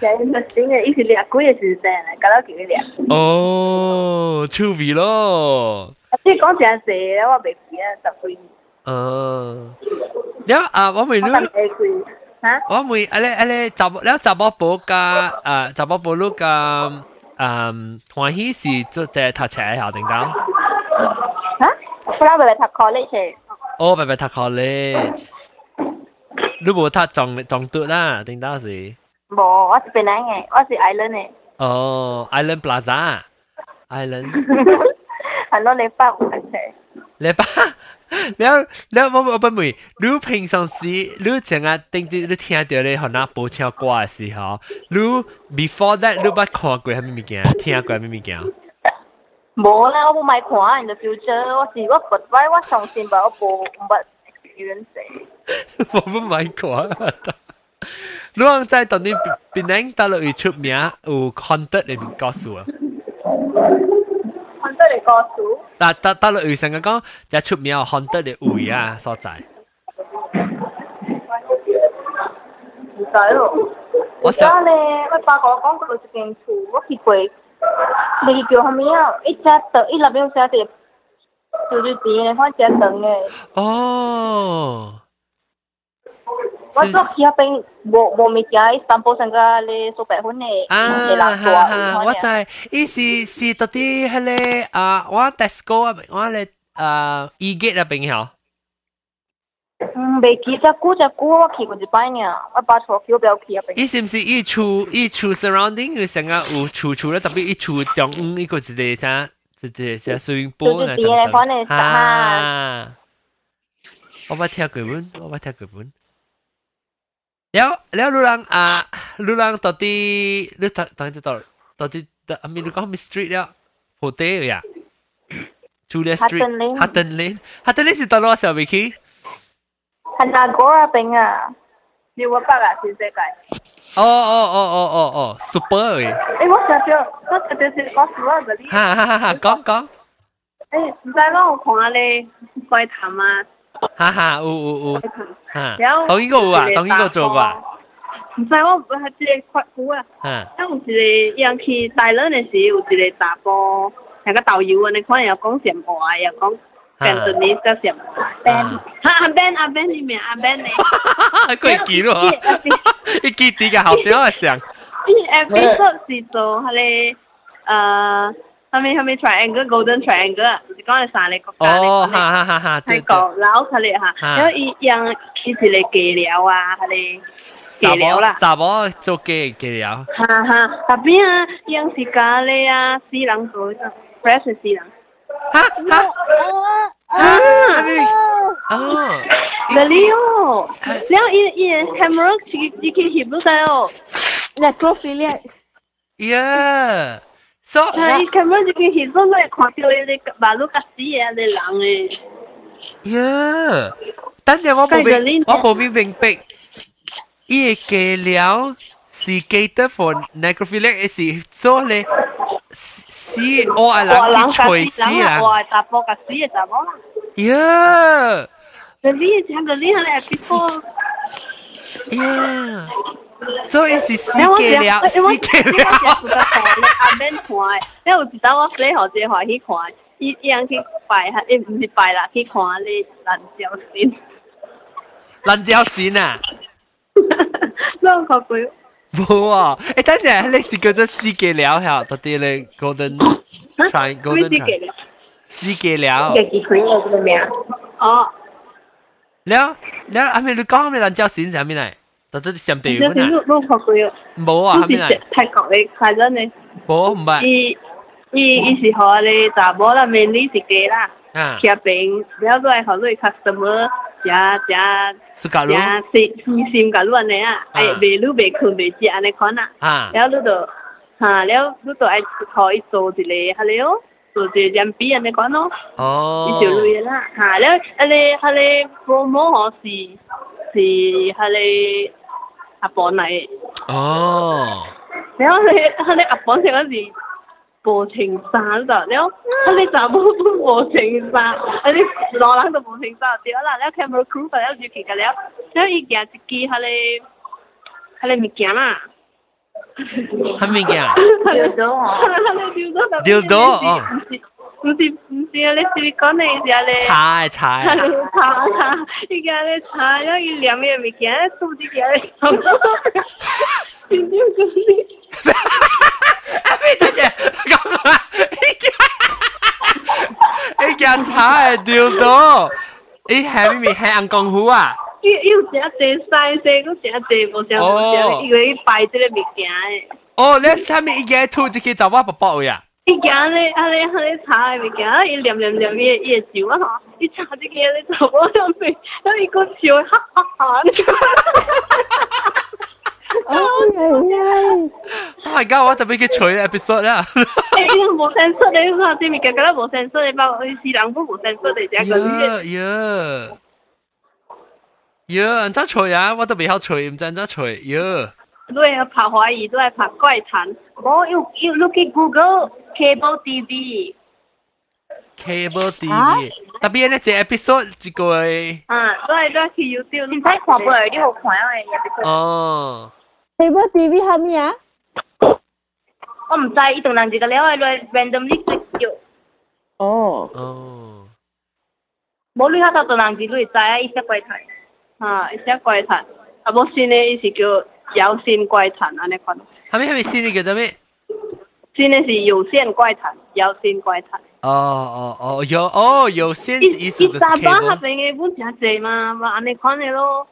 I: 就系咪先嘅？以前掠鬼嘅先生嚟，搞到叫佢掠。
A: 哦，趣味咯。
I: 即系讲正事，我未记啊，十几年。
A: 呃，了啊，
I: 我
A: 咪攞。我咪阿咧阿咧，查某了查某婆家啊，查某婆佬家，嗯，欢喜是做在读册校定到。
I: 啊，不啦，咪读 college。
A: 哦，咪咪读 college。你冇读中中读啦，定到是。
I: 冇，我是槟榔嘅，我是 island 嘅。
A: 哦，island plaza，island。
I: 係咯，你爸唔係。
A: 你爸。了了，我我不问，你平常时你怎啊定定你听到咧，可能播唱歌嘅时候，你 before that 你捌看过咩物件，听过咩物件？
I: 冇啦，我冇咪看，in the future，我是我不知，我相信吧，我冇冇 experience。
A: 我冇咪看。你講在當你邊邊人到落去出名有 contact 嚟告訴我。
I: 看得你个数。
A: 嗱，大大陆会成日讲有出名有 haunted 嘅位啊所在。
I: 唔使咯。而家咧，我爸讲讲过一间厝，我去过，你叫后面啊，一只凳，一入边有只碟，就就点咧，看只凳嘅。
A: 哦，
D: 我做去那边无无物件，伊三宝上个咧数百分诶，系
A: 啊，
D: 人做
A: 哈哈，我知，伊是是到底迄个啊，我 Tesco 啊，我咧啊 E-gate 啊边晓。
D: 嗯，未记只股只股我去过一摆呢，我把错去我 不要去那边。
A: 伊是毋是伊厝伊厝 surrounding 有成个有厝厝咧，特别伊厝中央伊个一个啥一个啥 swimming pool
D: 就是啲嘢可能
A: 啊，我捌听过本，我捌听过本。了了，路人啊，路人到底你当当只到到底阿咪你讲咩 street 了？hotel 呀，Julia Street，
D: Hutton Lane
A: Hutton Lane，Hutton Lane 是到攞时候未去？
D: 系那个那边啊，你我爸啊，全世界。
A: 哦哦哦哦哦哦，super 诶，
D: 诶，我想着，我想着是讲什么嗰啲。
A: 哈哈哈哈，讲讲。
I: 诶，唔使讲我看咧怪谈啊，
A: 哈哈，有有有，哈
I: 了，
A: 当呢个有啊，当呢个做过啊，
I: 唔使我系一个括弧啊。
A: 哈，
I: 啊，有一个样去大人嘅时，有一个查甫，系个导游啊，你可能又讲上话，又讲 Cantonese 个上话。
A: 啊，
I: 哈阿 Ben 阿 Ben 呢面阿 Ben 呢？
A: 佢记咯，一记啲嘅后屌啊上，
I: 啲 episode 是做系你诶。系咪系咪 triangle golden triangle 啊？是讲系三个国家
A: 哦，
I: 嚟
A: 哈哈哈哈，对对，
I: 泰国、老佢哋吓，
A: 啊
I: 然后伊样其实嚟计料啊，佢哋计料啦。
A: 查某做记记了，
I: 哈哈，特别啊，样是咖喱啊，西人做，fresh 系西人。
A: 哈哈，
I: 啊，
A: 哦，
I: 嗰啲哦，然后伊伊 camera 自己自己翕到晒哦，
B: necrophilia
A: 呀 ，so
I: 系伊 camera 自己翕到嚟看到你你马路架死啊，你人诶。
A: 呀，等阵我冇明，我冇明明白，伊嘅记了是 cater for necrophilia，是做咧。死我系人去吹死人，
I: 我系查甫架死嘅查某啦。
A: 呀
I: 嗰啲请嗰啲系你 episode。
A: 呀， 所以是死嘅了，死嘅了。
I: 阿 Ben 看，因为有一阵我洗好这话去看，伊伊人去拜下，诶唔是拜啦，去看你兰椒线。
A: 兰椒线啊？
I: 我看过。
A: 冇啊！诶，等阵你是叫做死嘅了吓，到底你 golden try golden try 死嘅了。
D: 嘅几款嘅个名。
I: 哦。
A: 了了，阿咪你讲咩兰椒线系咩嚟？ 到底上地
I: 嗰啊？我看过。
A: 冇啊，系咩嚟？
I: 泰国嘅快真嘅。
A: 冇唔系。
I: 伊伊伊是学你查某啦，mainly 是假啦。
A: 啊。
I: 骑兵，了都系学你 customer。食食
A: 食路，
I: 食心心甲乱嘅啊！哎，未愈未困未食安尼款啊！
A: 啊，
I: 了你就哈了，你就爱互伊做一个哈咧哦，做一个人比安尼款咯。
A: 哦。
I: 伊就类啦，哈了，安尼哈咧 promo 吼是是哈咧 阿婆嚟。
A: 哦。
I: 了咧哈咧阿婆成嗰时。无情衫就了，啊你查某都无情衫，啊你老人都无情衫对啦，了 camera crew 就了就去个了，了伊行一支迄个迄个物件啦。
A: 乜物件？
I: 吊刀哦。
A: 吊刀哦。
I: 唔是唔是啊！你是讲你是啊？你
A: 茶诶茶。
I: 茶茶，伊个咧茶，了伊念嘅物件，做啲嘅，差唔多。点点嗰啲。
A: 阿妹等阵，咁啊！你件茶系掉到，你系咪系硬功夫啊？
I: 要要食济细细，嗰食济无食无食，伊个伊摆即个物件诶。
A: 哦，你下面伊个吐一个杂话薄薄呀？
I: 伊件咧，啊咧，啊咧茶嘅物件，伊念念念伊伊个酒啊吼，伊茶一个咧查某上边，然后伊个笑哈哈哈。
B: 哎呀！
A: Oh my god！我特别去吹 episode 啦。
I: 诶，因为无声出嚟，我啲物件觉得无声出嚟，包括是人都无声出嚟，只个
A: 嘢。呀呀！唔知吹啊！我都未晓吹，唔知唔知吹呀。
I: 都系拍怀疑，都系拍怪谈。我要要 look at Google cable TV。
A: cable TV，特别呢只 episode 一个。
I: 啊，都系都系去 YouTube，
D: 你睇看唔嚟，你好看啊！episode。
A: 哦。
B: cable TV 系咩啊？
D: 我唔知，伊同人一个了，来 randomly click 咗。
B: 哦。
A: 哦。
D: 冇你下头同人一类知啊，伊写怪谈。
I: 啊，伊写怪谈。 啊无新诶，伊是叫 妖仙怪谈安尼款。
A: 系咪系咪先你叫做咩？
I: 新诶是有线怪谈，妖仙怪谈。
A: 哦哦哦，有哦有线
I: 伊伊
A: 意思就是
I: 查巴那
A: cable。
I: 边诶本诚济嘛，嘛安尼款诶咯。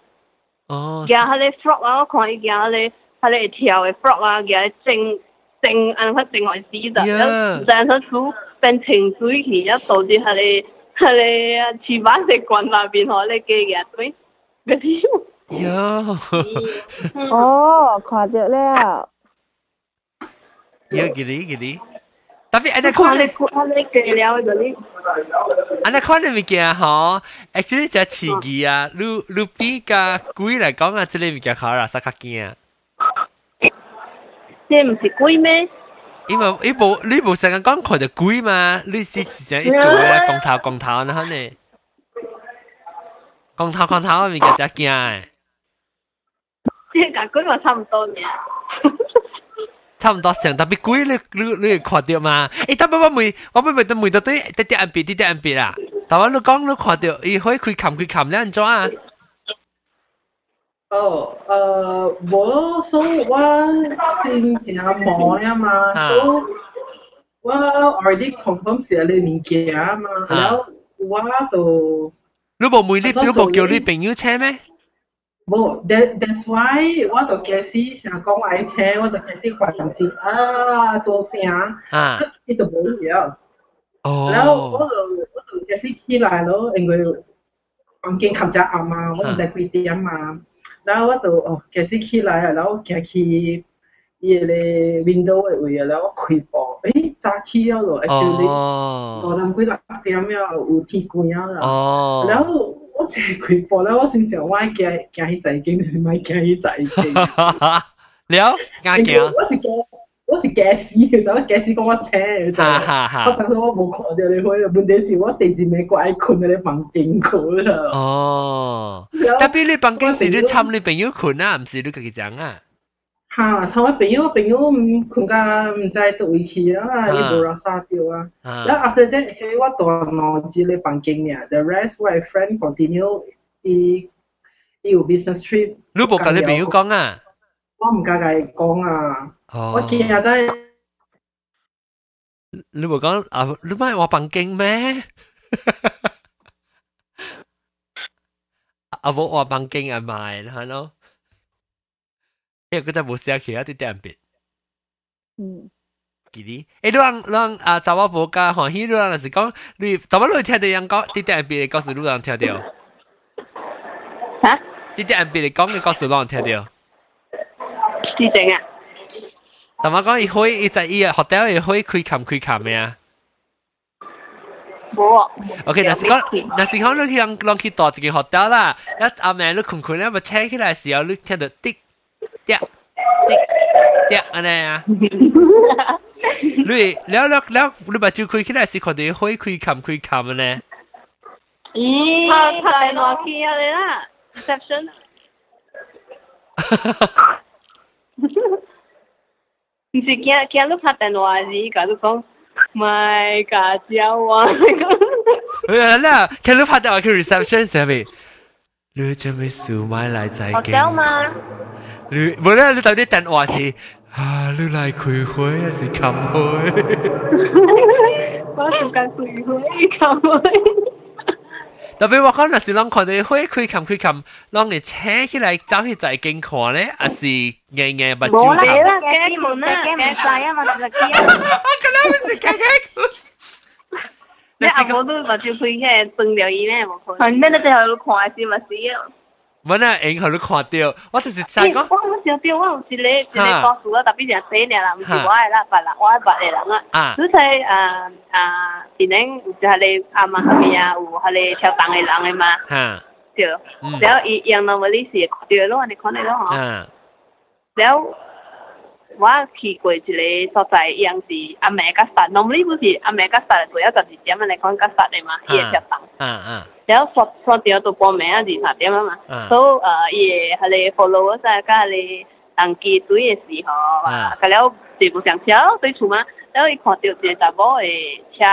A: 哦，
I: 行迄个 frog 啊，我看伊行迄个迄个会跳诶 frog 啊，行迄正正安法正位死的，
A: Yeah
I: 唔知安怎煮变清水去，一导致迄个迄个翅膀食惯那边吼，你加嘅对，嗰啲。
A: 有
B: 哦，看到了，
A: 有几哩几哩。特别安尼
I: 看你
A: 看咧，
I: 看你加了嗰啲，
A: 安尼看咧物件吼，actually 只刺激啊，你你比甲鬼嚟讲啊，即个物件考啦，实较惊。
I: 即唔是鬼咩？
A: 因为你无你无成日讲看到鬼嘛，你是时常一做咧光头光头那呢，光头光头嘅物件真惊诶，
I: 即系甲鬼嘛差唔多嘅。
A: 差唔多上特别鬼你你你会看到嘛？诶，等我我每我每每都每到对啲啲眼别啲啲眼别啊，但我你讲你看到，伊可以佢冚佢冚咧，安怎啊？
F: 哦，呃，我所以我先正忙了嘛，
A: 啊
F: 所以我 already confirm 是你物件嘛，然后我就
A: 你无每你你无叫你朋友车咩？
F: 冇，that that's why 我就开始想讲爱车，我就开始环节啊，做声，
A: 啊，
F: 呢度冇嘢。然后我
A: 哦，
F: 就我就开始起来咯，因为房间冚只暗嘛，我唔知几点嘛。然后我就哦开始起来啊，然后行去伊个 window 嘅位啊，然后我开播，诶早起啊咯，actually 五
A: 哦，
F: 点几六点了，有天光啊啦。
A: 哦，
F: 然后 我净系开播咧，我心想我系惊惊起仔经，是咪惊起仔经？
A: 了，啱
F: 因为
A: 嘅，
F: 我是惊我是惊死嘅，就我惊死讲我车嘅就。
A: 哈哈哈，
F: 我当时我冇看到你去，问题是我第二尾怪困喺你房间嗰啦。
A: 哦，
F: 然后
A: 特别你房间是你参你朋友困啊，唔是你自己讲啊？
F: 吓，从我朋友朋友唔困甲唔知倒位去啊，伊无人杀掉啊。然后
A: 啊，
F: after that，actually 我大脑只你房间嘅，the rest 我系 friend continue 伊伊有 business trip，
A: 你冇跟你朋友讲啊？
F: 我唔敢甲伊讲啊，
A: 哦
F: 我惊得
A: 你冇讲啊？你唔系话房间咩？啊冇话房间啊卖，系咯？ 因为佢真系冇写其他啲点别。
B: 嗯，
A: 记啲，诶，你让让啊，查某婆家欢喜，你让是讲你，怎么你听到人讲啲点别，告诉你让听到，
I: 吓？
A: 啲点别讲嘅告诉让听到。
I: 是正啊？
A: 怎么讲？伊可以，伊在伊个 hotel 伊可以开冚开冚嘅啊。
I: 冇啊。
A: OK，那是讲，那是讲你去让让去到一间 hotel 啦，一阿妹你困困咧，咪车起来时候，你听到滴 滴滴滴安尼啊。你了了了，你把就开起来时，看到伊可以开冚开冚嘅呢。
I: 咦？拍拍落去啊你啦，reception。唔是惊惊你拍电话时，甲你讲，咪家教啊。
A: 诶啦，看你拍电话去 reception 上面，你 准备数买嚟仔
I: 学教嘛？
A: 你冇啦，你到底电话是啊？你嚟开会还是冚会？
I: 我做紧开会，咁会。
A: 特别我讲那是啷看到会开冚开冚，啷你车起来走去仔经看咧，还是硬硬把酒
I: 冇啦，
A: 冚？
I: 啦，惊门啦，惊晒啊嘛，就惊。
A: 咁样咪是硬硬。
I: 你阿婆都把就开起崩了伊咧，冇可能。系咩？你最后看先咪死啊！
A: 冇啦，影佢都看到，我就是想
I: 我
A: 讲
I: 我想到我有一个一个故事啊，特别系死年啦，唔是我系啦，别人我系别个人啊。
A: 啊
I: 你睇啊啊，电影有就系你阿妈后面啊，有系你跳档嘅人嘅嘛，
A: 吓，
I: 对。
A: 嗯
I: 然后伊让到我呢时对咯，你看你咯嗬。
A: 啊
I: 然后 我去过一个所在，伊样是阿妹甲杀，normally 不是阿妹甲杀，主要十二点啊，你讲甲杀的嘛，伊会跳档。
A: 啊啊
I: 然后刷刷掉到半暝啊，二三点啊嘛。
A: 啊
I: 所以诶，伊系你 follow 嗰阵，甲你登记队嘅时候啊，咁了全部上车对厝嘛，然后伊看到一个查某嘅车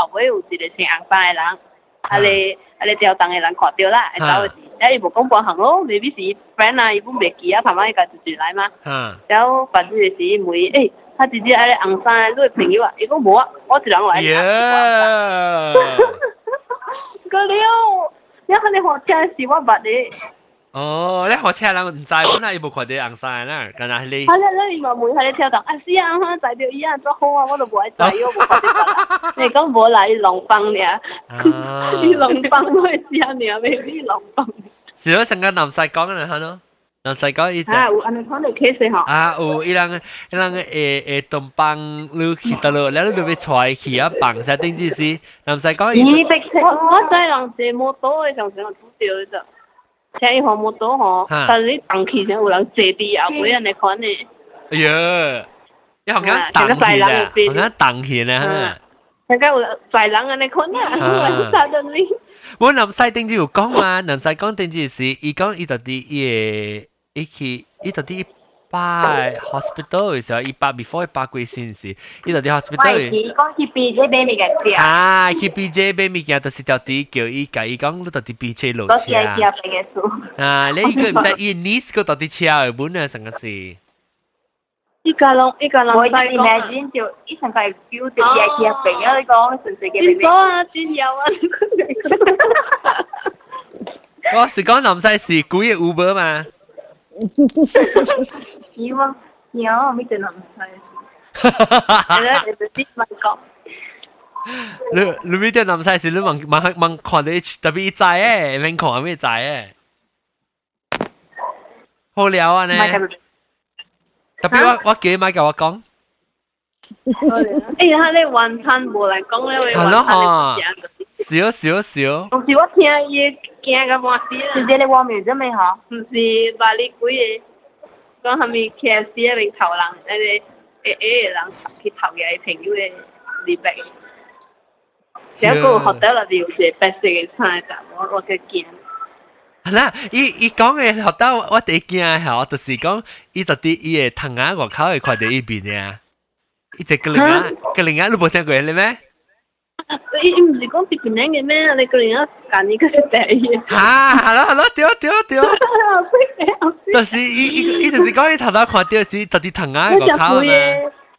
I: 后尾有一个穿红衫嘅人， 啊你啊你吊凳嘅人看到啦，会走去。诶，伊无讲半行咯，maybe 是 friend 啊，伊本未记啊，旁边一家住住来嘛。
A: 啊，
I: 然后反正就是问诶，他直接喺红山你朋友啊，伊讲无啊，我一人来。
A: 耶！
I: 个了，你看你学车是我捌的。
A: 哦，你学车人唔知，本来伊无看到红山啦，敢若你。
I: 啊，你你嘛问佢哋跳档，啊是啊，我知到伊啊做好啊，我都无爱知，我无看到。你讲无来龙帮尔，你龙帮我试下尔，未必龙帮。
A: 是咯，成个南西讲嘅吓咯。南西讲伊只
I: 啊，有安尼看到 case 吼。
A: 啊，有伊人伊人诶诶东帮你去到咯，然后你要出去啊，帮下定之时，南西讲伊。
I: 你别我我在人坐摩托嘅上上拄着啫。 车伊号摩托吼，但系你动起上有人坐啲后尾安尼款呢。
A: 哎呀，你好像动起啦，好像动起啦吓。
I: 大家有在人安尼款啊，我杀到你。
A: 我南西顶住有讲嘛，南西讲顶住时，伊讲伊就啲伊伊去伊就啲 摆 hospital 嘅时候，伊摆 before 伊摆过先时，伊就啲 hospital。
I: 伊讲去 B J 买物件食。
A: 啊，去 B J 买物件，就是条啲叫伊甲伊讲，你到啲 B J 路车。啊，你伊个唔知伊 niece 个到啲车嘅本啊，成个事。
I: 依家拢依家拢
J: 我 imagine 就一成块 feel 就嘢嘢病啊！你讲纯粹嘅病。
I: 边啊？边有啊？
A: 我是讲南西是古嘅 Uber 嘛？
J: 有啊，有咪就南西。
I: 系啦，你就知乜讲。
A: 你你咪啲南西是你问问问看你特别知诶，免看咩知诶？好聊啊呢？特别我我记咪教我讲。
I: 哎呀，你云吞无嚟讲咧，
A: 系咯嗬， 少少少。
I: 同时我听伊惊个半死啦。
J: 直接你话苗啫咪嗬？
I: 唔是话你鬼嘢，讲系咪 K F C 一名头人，诶诶诶人去头嘅朋友嘅礼拜。有个学得啦，就系白色嘅菜，但我我嘅惊。
A: 啦，伊伊讲嘅学到我第一惊吓，就是讲伊到底伊嘅藤牙外口会看到伊边嘅，伊只个另牙个另牙你冇听过咧咩？
I: 伊唔是讲别边嘅咩？你个另牙拣呢个系第一。
A: 吓，系咯系咯，对对对。就是伊伊伊就是讲伊头头看到是到底藤牙外口嘛。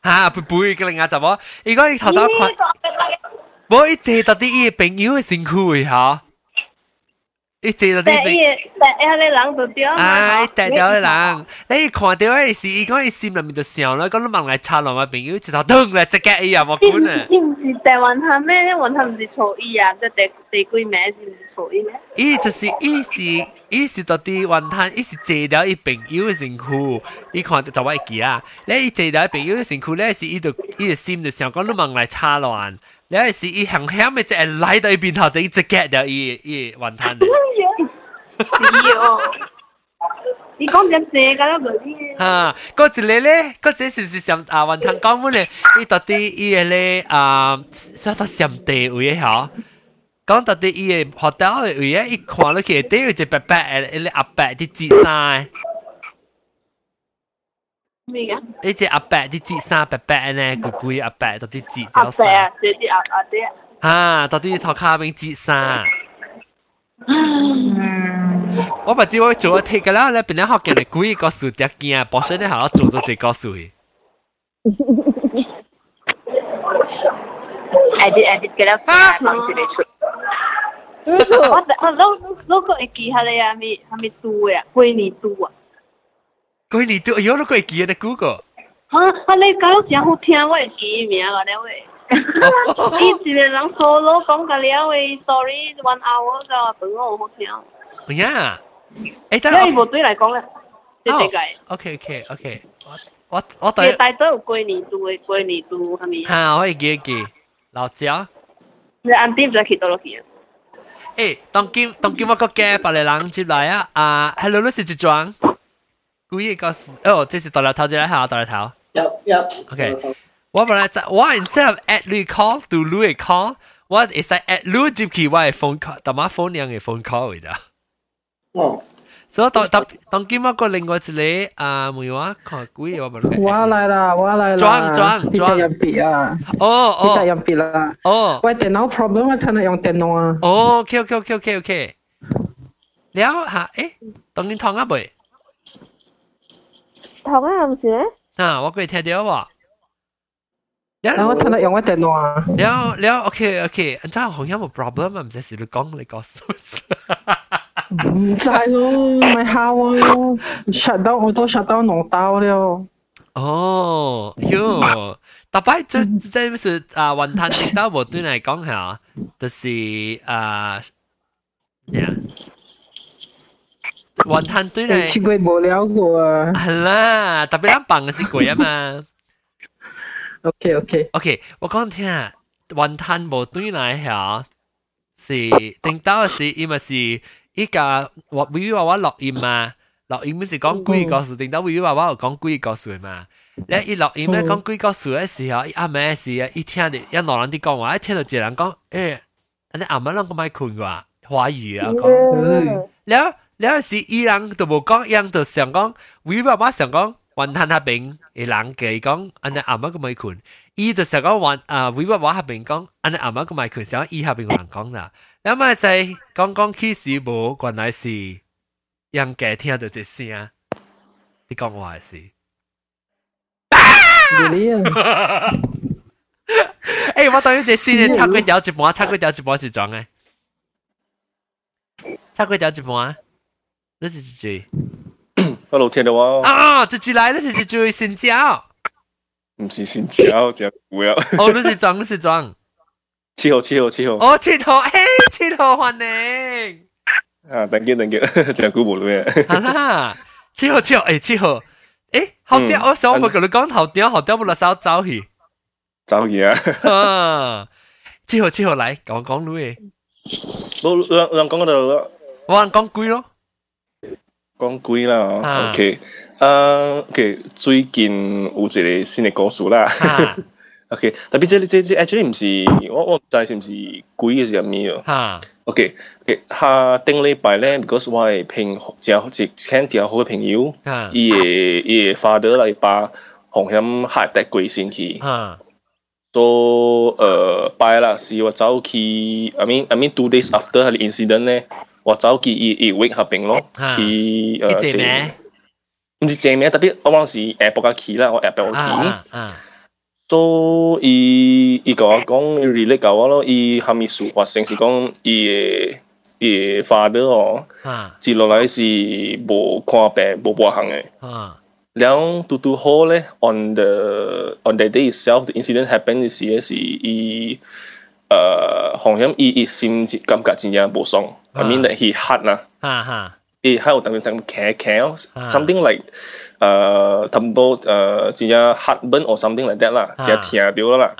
A: 吓，背背个另牙就冇，伊讲伊头头看，冇伊借到底伊嘅朋友嘅辛苦嘅吓。 一坐到啲
I: 病，第一你人就掉
A: 啊！第掉嘅人，你看到嘅时，伊讲伊心里面就想啦，讲你问嚟插落我朋友，直头噔嚟直嘅伊又冇管啊！
I: 伊唔是第云探咩？云探唔是错意啊，即第第几名是唔是错意咩？
A: 伊就是伊是伊是到啲云探，伊是借掉伊朋友嘅辛苦，伊看到就我记啊！你伊借掉朋友嘅辛苦咧，是伊就伊嘅心就想讲你问嚟插落。 你系是伊行险嘅，即系嚟到伊边头就一直 get 掉伊伊云探嘅。
I: 你讲紧这个啦，嗰啲。
A: 吓，嗰一个咧，嗰一个是唔是上啊云探讲本咧？伊到底伊嘅咧啊，啥到上地位吓？讲到底伊嘅学校嘅位啊，伊看落去底有一白白嘅，一个阿伯啲折衫。
I: 咩噶？
A: 呢只阿伯啲折衫白白咧，佢攰阿伯到啲折
I: 咗衫。阿伯，即系阿阿爹。
A: 吓，到啲头卡边折衫。我唔知我做一贴嘅啦，你边啲学嘅你估一个数只件啊，博士你系我做咗这个数嘅。
J: edit edit 嘅啦，放住你出。
I: 我我攞攞个会记下你啊，咪系咪读呀？归你读啊！
A: 归你读，有攞个会记嘅估个。
I: 啊啊！你讲得真好听，我会记名啊，两位。以前人 solo 讲嘅了位 story one hour 就对我好听。
A: 咩啊？诶，
I: 但系冇对嚟讲咧，即系个。
A: OK OK OK，我我对。
I: 大都有归年度嘅归年度系咪？
A: 吓，我会记记老椒。
I: 你按点就记到落去。
A: 诶，当今当今我个嘅白嚟人接来啊！啊，hello，你是一装？ 故意个是哦，这是大头头啫，系啊，大头头。
G: Yep, yep.
A: OK。我本来在我 instead of add 你 call to 你 call，我系使 add 你接起我嘅 phone call，但系 phone 量嘅 phone call 嚟咋。
G: 哦。
A: 所以当当当今我个另外一个啊，梅话看几我冇
F: 我来啦，我来啦。
A: 装装装
F: 入别啊！
A: 哦哦，
F: 入别啦。
A: 哦，
F: 喂，电脑 problem 我睇下用电脑啊。
A: 哦，OK OK OK OK OK。了吓，诶，当你烫啊未？
B: 堂啊，有時咧。
A: 啊，我可以聽到喎。
F: 然我聽到用我電話。
A: 了了，OK OK，你知好像冇 problem 啊，唔使事你講你個數。
F: 唔知咯，咪好啊，shut down 我都 shut down 弄到了。
A: 哦，喲，大伯，即即係是啊，雲吞麵都無端嚟講下，就是啊，呀。云吞对嚟，
F: 试过无聊过啊。
A: 系啦，特别咱放嘅是贵啊嘛。
F: OK OK
A: OK，我讲听啊，云吞无对嚟下，是顶到是因为是。依家我微微娃娃录音嘛，录音咪是讲鬼故事，定到微微娃娃有讲鬼故事嘛。你一录音咧讲鬼故事嘅时候，阿妹是啊，一听到一两人啲讲话，一听到一个人讲，诶，你阿妹啷个咪困话华语啊讲，แล้ 那是伊人都無講，伊人就想講，為爸爸想講，雲吞下邊，伊人佢講，安尼阿媽個咪群，伊就想講雲啊，為爸爸下邊講，安尼阿媽個咪群，想伊下邊個人講啦。咁咪就係講講起事無，原來是伊人嘅聽到一聲，你講話是。誒，我當咗隻先，插佢掉一半，插佢掉一半是裝誒，插佢掉一半。你是几句？
E: Hello，听到我？
A: 啊，这句来，你是几句新交？
E: 唔是新交，就唔要。
A: 哦，你是装，你是装。
E: 七号七号七号。
A: 哦，七号，诶，七号欢迎。
E: 啊，thank you thank you，真系估唔到嘅。
A: 啊，七号七号，诶，七号，诶，好屌，我想我同你讲好屌，好屌，冇落手走去。
E: 走去啊！
A: 啊，七号七号嚟，讲讲你。
E: 我让让讲到，
A: 我讲鬼咯。
E: 講鬼啦，OK，誒，OK，最近有一个新的故事啦。[LAUGHS] OK，特別即即即 actually 唔是我我唔知是唔是鬼嘅時候咩啊？OK，OK，下頂禮拜咧，because 我係朋就即請條好嘅朋友，伊嘅伊嘅 father 嚟把紅險下帶鬼先去。so 誒拜啦，是我走去，I mean I mean two days after 係 incident 咧，我走去伊伊 wake 合并咯，去诶即唔是正名，特别我讲是 airport 去啦，我 airport 去。so 伊伊甲我讲，伊 relate 甲我咯，伊虾米事发生是讲伊嘅伊嘅 father 哦，接落来是无看病无半项嘅。然后嘟嘟好咧，on the on that day itself the incident happened 时是伊诶好像伊伊心感觉真正无爽 ，I mean that he had 啦，伊喺度等等咳咳，something like 诶差唔多诶真正 heartburn or something like that 啦，真系听到啦。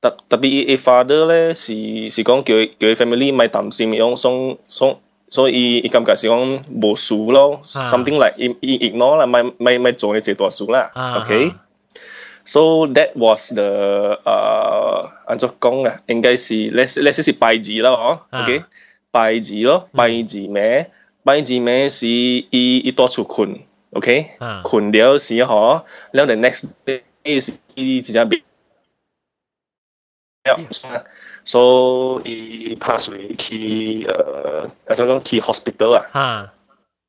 E: 特特别伊 father 咧是是讲叫叫佢 family 咪担心样送送。所以伊感觉是讲无事咯，something like 伊伊 ignore 啦，咪咪咪做你这大事啦，OK？So that was the 诶按照讲啊，应该是 let's let's 是拜字啦，嗬，OK？ 拜字咯，拜字咩？拜字咩是伊伊多处困，OK？困了时嗬，然后 the next day 是伊直接变。so 伊 pass 去去诶，啊怎讲去 hospital 啊，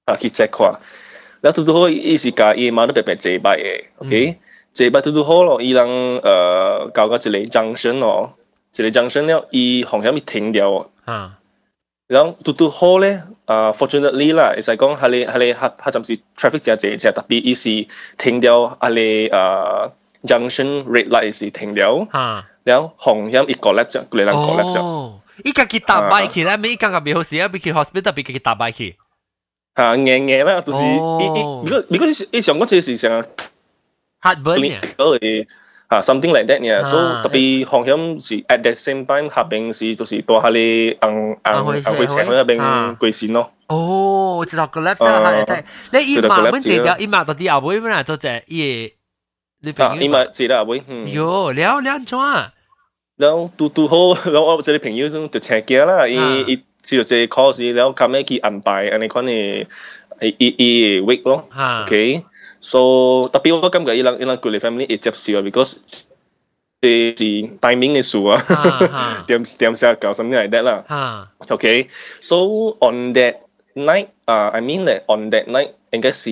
E: 啊去 check 看，แล้วtout好伊是甲伊妈都白白坐摆嘅，OK，坐摆tout好咯，伊人诶搞个一个 junction 咯，一个 junction 了，伊红险伊停掉，啊，然后tout好咧，啊 fortunately 啦，会使讲系你系你系系暂时 traffic 真系真特别，伊是停掉系你诶 junction red light 是停掉，啊。แล้วห้องยามอี 咁嘟嘟 hall 咧，啊、uh,，fortunately 啦，其實講係你係你黑黑暫時 traffic
A: 只係只係特別，伊是停掉係你啊 junction red light 是停掉，然
E: 後紅音一個叻咗，佢哋兩個叻
A: 咗。依家佢搭埋去咧，咪依家個別好事啊，俾佢 hospital 俾佢搭埋去。
E: 嚇硬硬啦，到時你你你嗰時你上嗰次是成
A: heartburn 嘅。
E: 诶吓 something like that 呢，所以特别ห้องยาม是 at the same time 下边是就是多下你硬硬硬会请喺入边贵线咯。
A: 哦，我知道个 lab 真系睇，你伊麻本治掉，伊麻到啲后尾本来做只伊。
E: 你朋友嘛？知啦，会。
A: 哟，了了怎啊？
E: 然后拄拄好，然后我这个朋友就就请假啦，伊伊就这 course，然后后尾去安排安尼款嘅 伊伊 week 咯，OK。So tapi 我 感觉伊人伊人佢哋 family 会接受，because 系是 timing 嘅事啊，点点下搞 something like that 啦。OK。So on that night 啊，I mean that on that night 应该是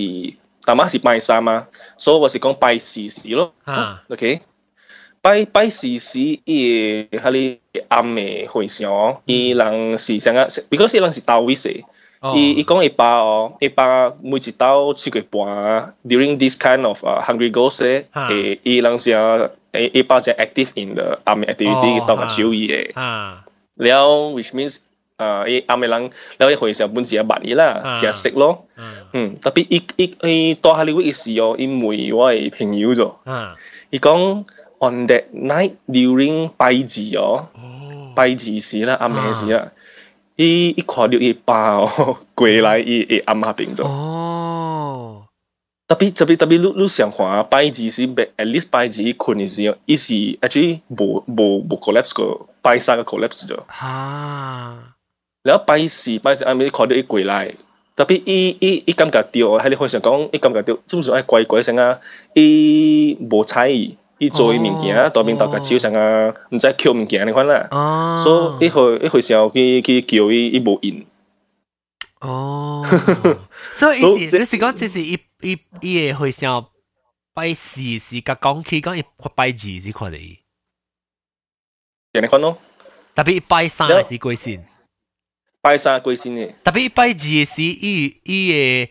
E: 大妈是拜三啊，so 我是讲拜四时咯。OK。拜拜时时伊喺你暗嘅会上，伊人是成个，because 伊人是倒位势。 伊伊讲一百哦，一百每一道七個半，during this kind of uh, hungry ghost 咧，誒伊人是誒一百隻 active in the army activity 當個手意嘅，了 which means 啊伊暗嘅人，了伊會上本時一萬二啦，食食咯，嗯，特別伊伊伊多下呢位時哦，伊妹我係朋友咗，伊講 on that night during 拜祭哦，拜祭时啦，阿美時啦。伊一看到伊爸哦，[LAUGHS] 過來伊伊暗下病咗。哦。特别特别特别，你你想看拜字是別，at least 拜字伊困嘅時候，伊是 actually 無無無 collapse 個，拜三個 collapse 咗。啊。然後拜四拜四暗暝看到伊過來，特別伊伊伊感覺到，喺你開始講，伊感覺到，總是愛怪怪聲啊，伊無猜意。伊做物件，大面大家手上啊，毋知捡物件你款啦，所以一回一回时候去去叫伊伊无应。
A: 哦，所以意思你是讲即是伊伊伊会想拜四是甲讲起讲伊拜二是看你。
E: 你看咯，
A: 特别拜三是归先。
E: 拜三归先嘅。
A: 特别拜二是伊伊嘅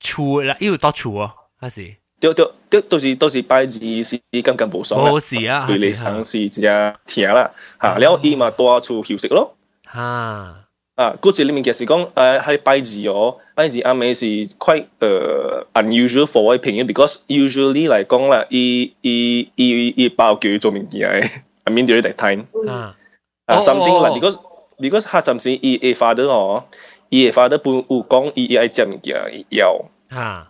A: 厝啦，伊有到厝哦，还是？
E: 對對對，都是都是拜二是感覺無爽
A: 啦，冇事啊，
E: 對你生是只聽啦，嚇，然後伊嘛多處休息咯，
A: 嚇，
E: 啊，嗰次裡面其實講誒喺拜二哦，拜二啱尾是 quite 誒 unusual for 我朋友，because usually 嚟讲啦，伊伊伊伊包叫佢做物件嘅，I mean during that time，啊，something like because because 佢暫時伊伊 father 哦，伊 father 本有講伊伊愛食物件要，嚇。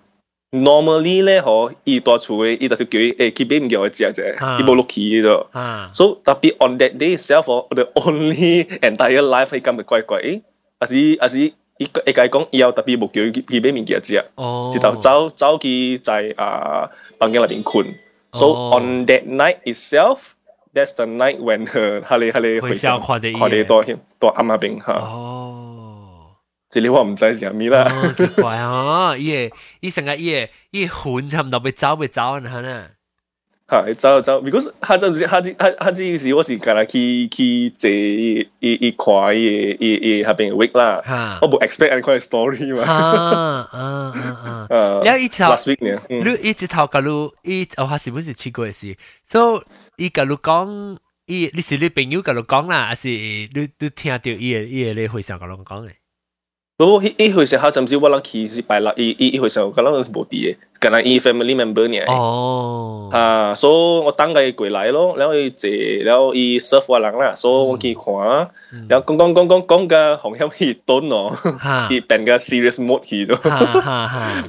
E: normally 咧，嗬，伊大厝嘅，伊就叫伊诶，佢俾唔叫我食啫，伊冇落去嘅咯。So 特别 on that day itself，the only entire life 系咁嘅怪怪，诶，还是还是伊伊讲讲以后特别冇叫佢俾物件食，直到走走去在啊房间里边困。So on that night itself。That's the night when 佢佢哋佢哋回想看到多多暗下边吓。 哦。即你话唔知是咩啦？
A: 哦，奇怪哦，伊个伊成日伊个伊魂差唔多要走要走啊，呢？
E: 系走走，because 下阵时下次下下次时我是近来去去坐伊伊伊看伊伊伊下边 week 啦，我冇 expect 你看 story 嘛。啊啊
A: 啊啊！你一头
E: last week 呢？
A: 你一直头甲你伊哦，系是本是试过嘅事，所以伊甲你讲，伊你是你朋友甲你讲啦，还是你你听到伊个伊个你会上甲你讲嘅？
E: 都伊伊会时候甚至我谂其实拜六伊伊伊会时候可能是冇啲嘅，可能伊 family member 呢。
A: 哦。
E: 啊，所以我等佢过来咯，然后伊坐，然后伊 serve 我人啦，所以我去看，然后讲讲讲讲讲个红响去蹲咯，伊变个 serious mode 去咯。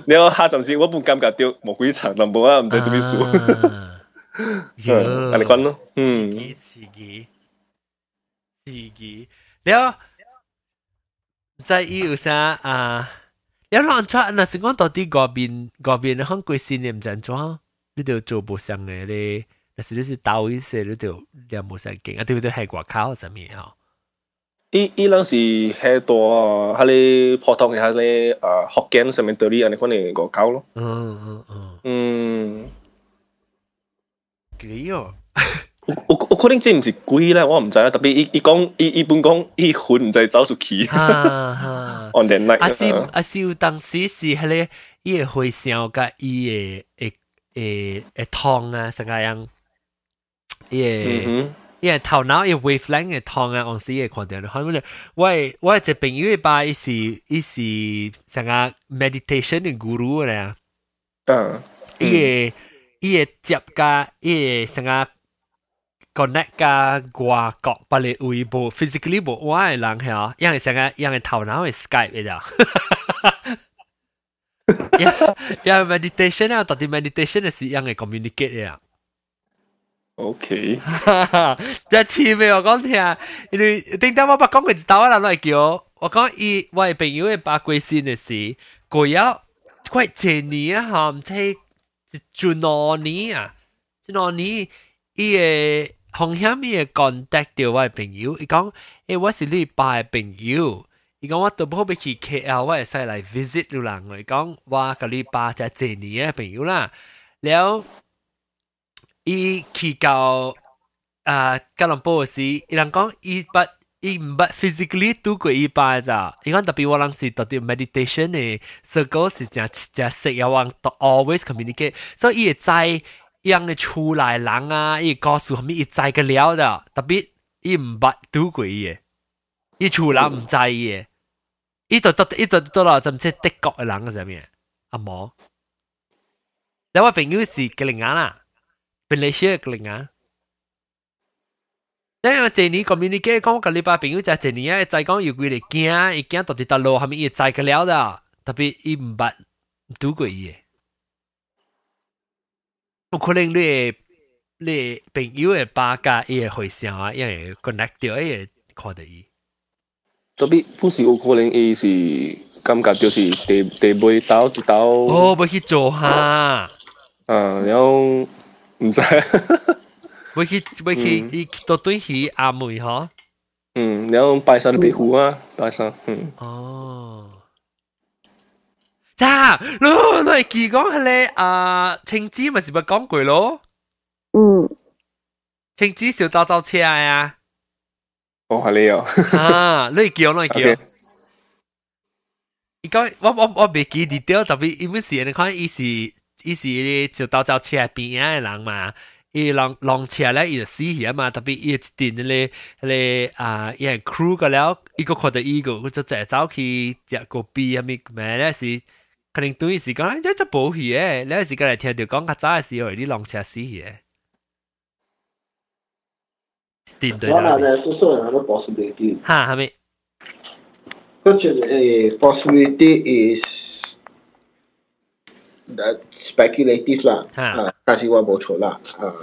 E: 然后下阵时我本感觉到冇几长，但冇啊，唔知做咩事。嗯，你讲咯，嗯。
A: 刺激，刺激，然后。 在伊有啥啊？有人出那是讲到底嗰边嗰边香港新年唔正装，你就做不上嘅咧。但是你是倒一些，你就两冇晒劲啊！对唔对？系外口上面啊？
E: 伊伊人是喺度啊，喺你普通嘅喺你啊福建上面对你，你可能外口咯。
A: 嗯嗯嗯。
E: 嗯。
A: 几哦？
E: 我我可能真唔是鬼啦，我唔知啦。特别伊伊讲伊伊本讲伊魂唔知走出去。on that night。
A: 阿是阿是有当时是迄个伊个回想甲伊个会会会痛啊，成个样。伊个伊个头脑伊 wavelength 会痛啊，往时会看到。后尾我我一朋友吧，伊是伊是成个 meditation 嘅 guru 咧。
E: 嗯。
A: 伊个伊个接甲伊个成个。 connect 甲外国不哩微博 physically 无我嘅人系啊，因为成个因为头脑系 Skype 嘅咋。呀呀 meditation 啊，到底 meditation 系一样嘅 communicate 嘅啊。
E: OK，
A: 即系似未我讲听，因为顶阵我捌讲过一道啊，人来叫 我讲伊我朋友嘅八卦线嘅事，佢有快一年啊，唔知就两年啊，就两年伊嘅 紅險伊個 contact 到我嘅朋友，伊講：誒、欸，我是你爸嘅朋友。伊講我都冇要去 KL，我會使嚟 visit 你啦。伊講我甲你爸只幾年嘅朋友啦。了，伊去到啊吉隆坡時，伊人講伊不伊唔不 physically 拄過伊爸咋。伊講特別我人是特別 meditation 嘅，所以講是真真識，又話 always communicate，所以伊會知。 样嘅出来人啊，伊告诉后面伊知个了的，特别伊唔捌拄过伊嘅，伊厝人唔知伊嘅，伊就得伊就到啦，就唔知德国嘅人系咩？阿冇。แล้วว่าเป็นยูสิกลิงอ่ะเป็นเลเชียกลิงอ่ะแต่我这年 communicate 讲个礼拜朋友就这年啊，再讲有几嚟惊，伊惊到底到路系咪伊再个了的，特别伊唔捌拄过伊嘅， 有可能你你朋友嘅巴甲伊嘅回想啊，因为 connect 到伊嘅看到伊。
E: 特别不是有可能伊是感觉就是地地尾刀一刀。
A: 哦，要去做下。
E: 啊，然后唔知。
A: 要去要去，伊到对去阿妹嗬。
E: 嗯，然后拜山的庇护啊，拜山，嗯。
A: 哦。 咋？你你系记讲系咧啊？青枝咪是咪讲过咯？
B: 嗯。
A: 青枝小刀刀车啊！
E: 哦，系你哦。
A: 啊，你叫你叫。伊讲我我我未记 detail，特别因为是你看伊是伊是小刀刀车边啊嘅人嘛。伊浪浪车咧，伊就死去啊嘛，特别伊一段咧咧啊，伊系 crew 个了，伊个看到伊个，佢就就走去食个 B 啊咪咩咧是， 可能对时讲，一只保险嘅，咧时间嚟听到讲较早嘅时候，啲浪车死去嘅。点对啦？
G: 我嗱就所有人都 possibility。
A: 吓系咪？
G: 嗰只诶 possibility is that speculative 啦，啊，但是我冇错啦，啊，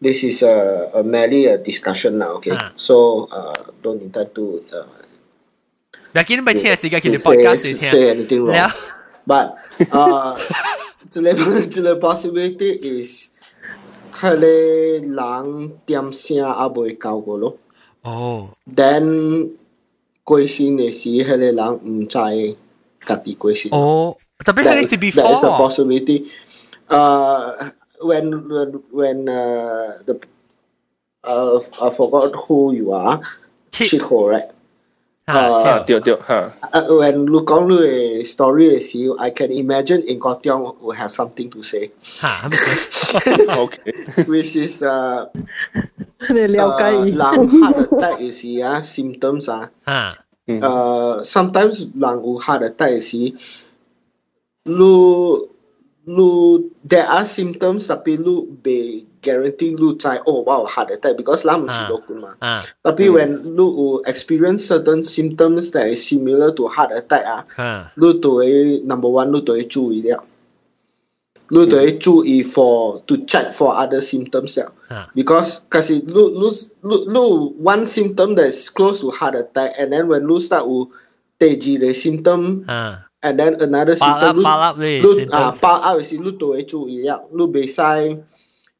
G: this is a a merely a discussion 啦，OK，so 啊，don't intend to 啊，
A: 唔见你听时间，佢哋 podcast 听
G: say anything wrong，but 啊，[LAUGHS] 这个这个 [LAUGHS] possibility is 佢哋人点声啊未够个咯，
A: 哦，
G: then 过身嘅时，佢哋人唔知家己过身，
A: 哦。Tapi
G: that
A: hari
G: is,
A: si before.
G: That is a possibility. Uh, when when, when uh, the uh, I forgot who you are. Chico, right?
E: Ha, ah, ha, uh,
G: uh when look on the story, see, I can imagine in Kotiang will have something to say.
A: Ha, [LAUGHS] [LAUGHS]
E: okay.
G: Which is uh,
B: uh,
G: lang [LAUGHS] heart attack, you see, ah, uh, symptoms, ah.
A: Uh. Ha. Hmm.
G: Uh, sometimes long heart attack, you see. Lu, lu, there are symptoms, tapi lu be guarantee lu cai oh wow heart attack because lah mesti dokun mah. Tapi when lu experience certain symptoms that is similar to heart attack ah, lu 都会 number one lu 都会注意了。lu 都会注意 for to check for other symptoms 了。Because 可是 lu lu lu lu one symptom that is close to heart attack and then when lu start 有第二个 symptom。and then another symptom
A: 你
G: 你啊爆 up 时你都会注意了，你袂使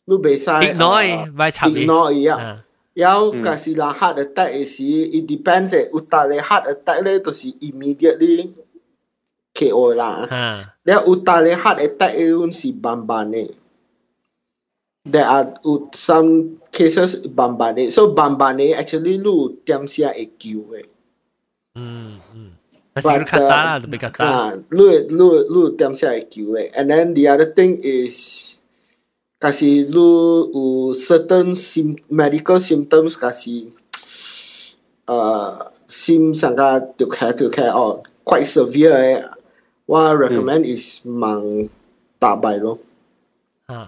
G: 你袂使
A: ignore 咪插
G: ignore 伊啊。然后假是人 heart attack 嘅时，it depends 诶，有达嘅 heart attack 咧，就是 immediately KO 啦。然后有达嘅 heart attack 咧，是慢慢嘅。There are some cases 慢慢嘅，so 慢慢嘅 actually 你点先会救嘅。
A: 嗯嗯。But uh,
G: uh, lu lu lu tiam sia IQ eh. And then the other thing is kasi lu u certain sim medical symptoms kasi [TSK] uh sim sangka to care to care or quite severe eh. What I recommend mm. is mang tabai lo.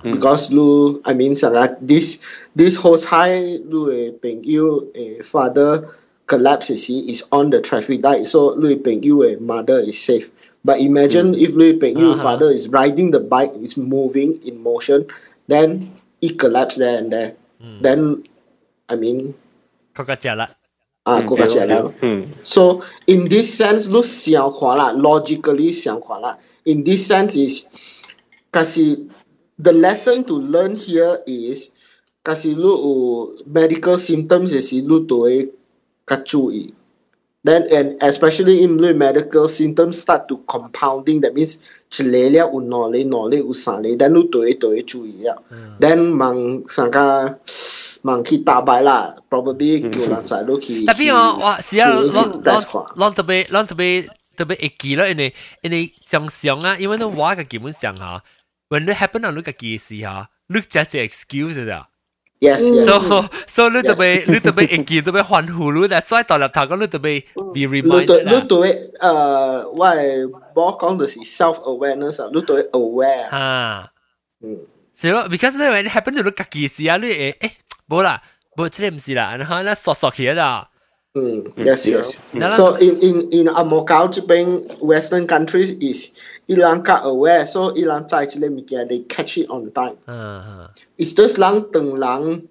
G: Because lu I mean sangka this this whole time lu eh peng you eh father collapse you see is on the traffic light so Lui Peng Yu and mother is safe but imagine mm. if Lui Peng Yu uh-huh. father is riding the bike is moving in motion then it collapse there and there mm. then I mean 啊，国家食了。
E: 嗯。
G: So in this sense，你想看啦，logically 想看啦。In this sense is，假是 the lesson to learn here is，假是你有 medical symptoms 嘅时，你都会较注意。 Then and especially in the medical symptoms start to compounding, that means 一嚟了有两嚟，两嚟有三嚟，then 你都会都会注意了。Then 望上个望去打败啦，probably 叫人仔都去。
A: 特别我我是啊，
G: 去
A: 攞
G: test 看
A: 攞攞特别攞特别特别会记咯，因为因为常常啊，因为你我嘅基本上吓，when it happen 啊，你嘅记事吓，你只只 excuse 咋。
G: Yes, yes.
A: So mm. so lu tu bay [LAUGHS] lu tu bay engki tu bay hoàn hủ lu đã trai tao lập thằng con lu tu bay mm. be reminded.
G: Lu
A: tu
G: lu tu bay ờ why more con được sự self awareness à lu tu bay aware.
A: À.
G: Mm.
A: Ha. So because when it happened to lu kaki sia lu eh eh bo la bo chim si la anh ha na so so kia da.
G: Mm, yes, yes.
A: Mm.
G: So in, in, in Amokal Japan, Western countries is Ilanka aware, so Ilanka it's like make they catch it on time.
A: Uh-huh.
G: It's just lang teng lang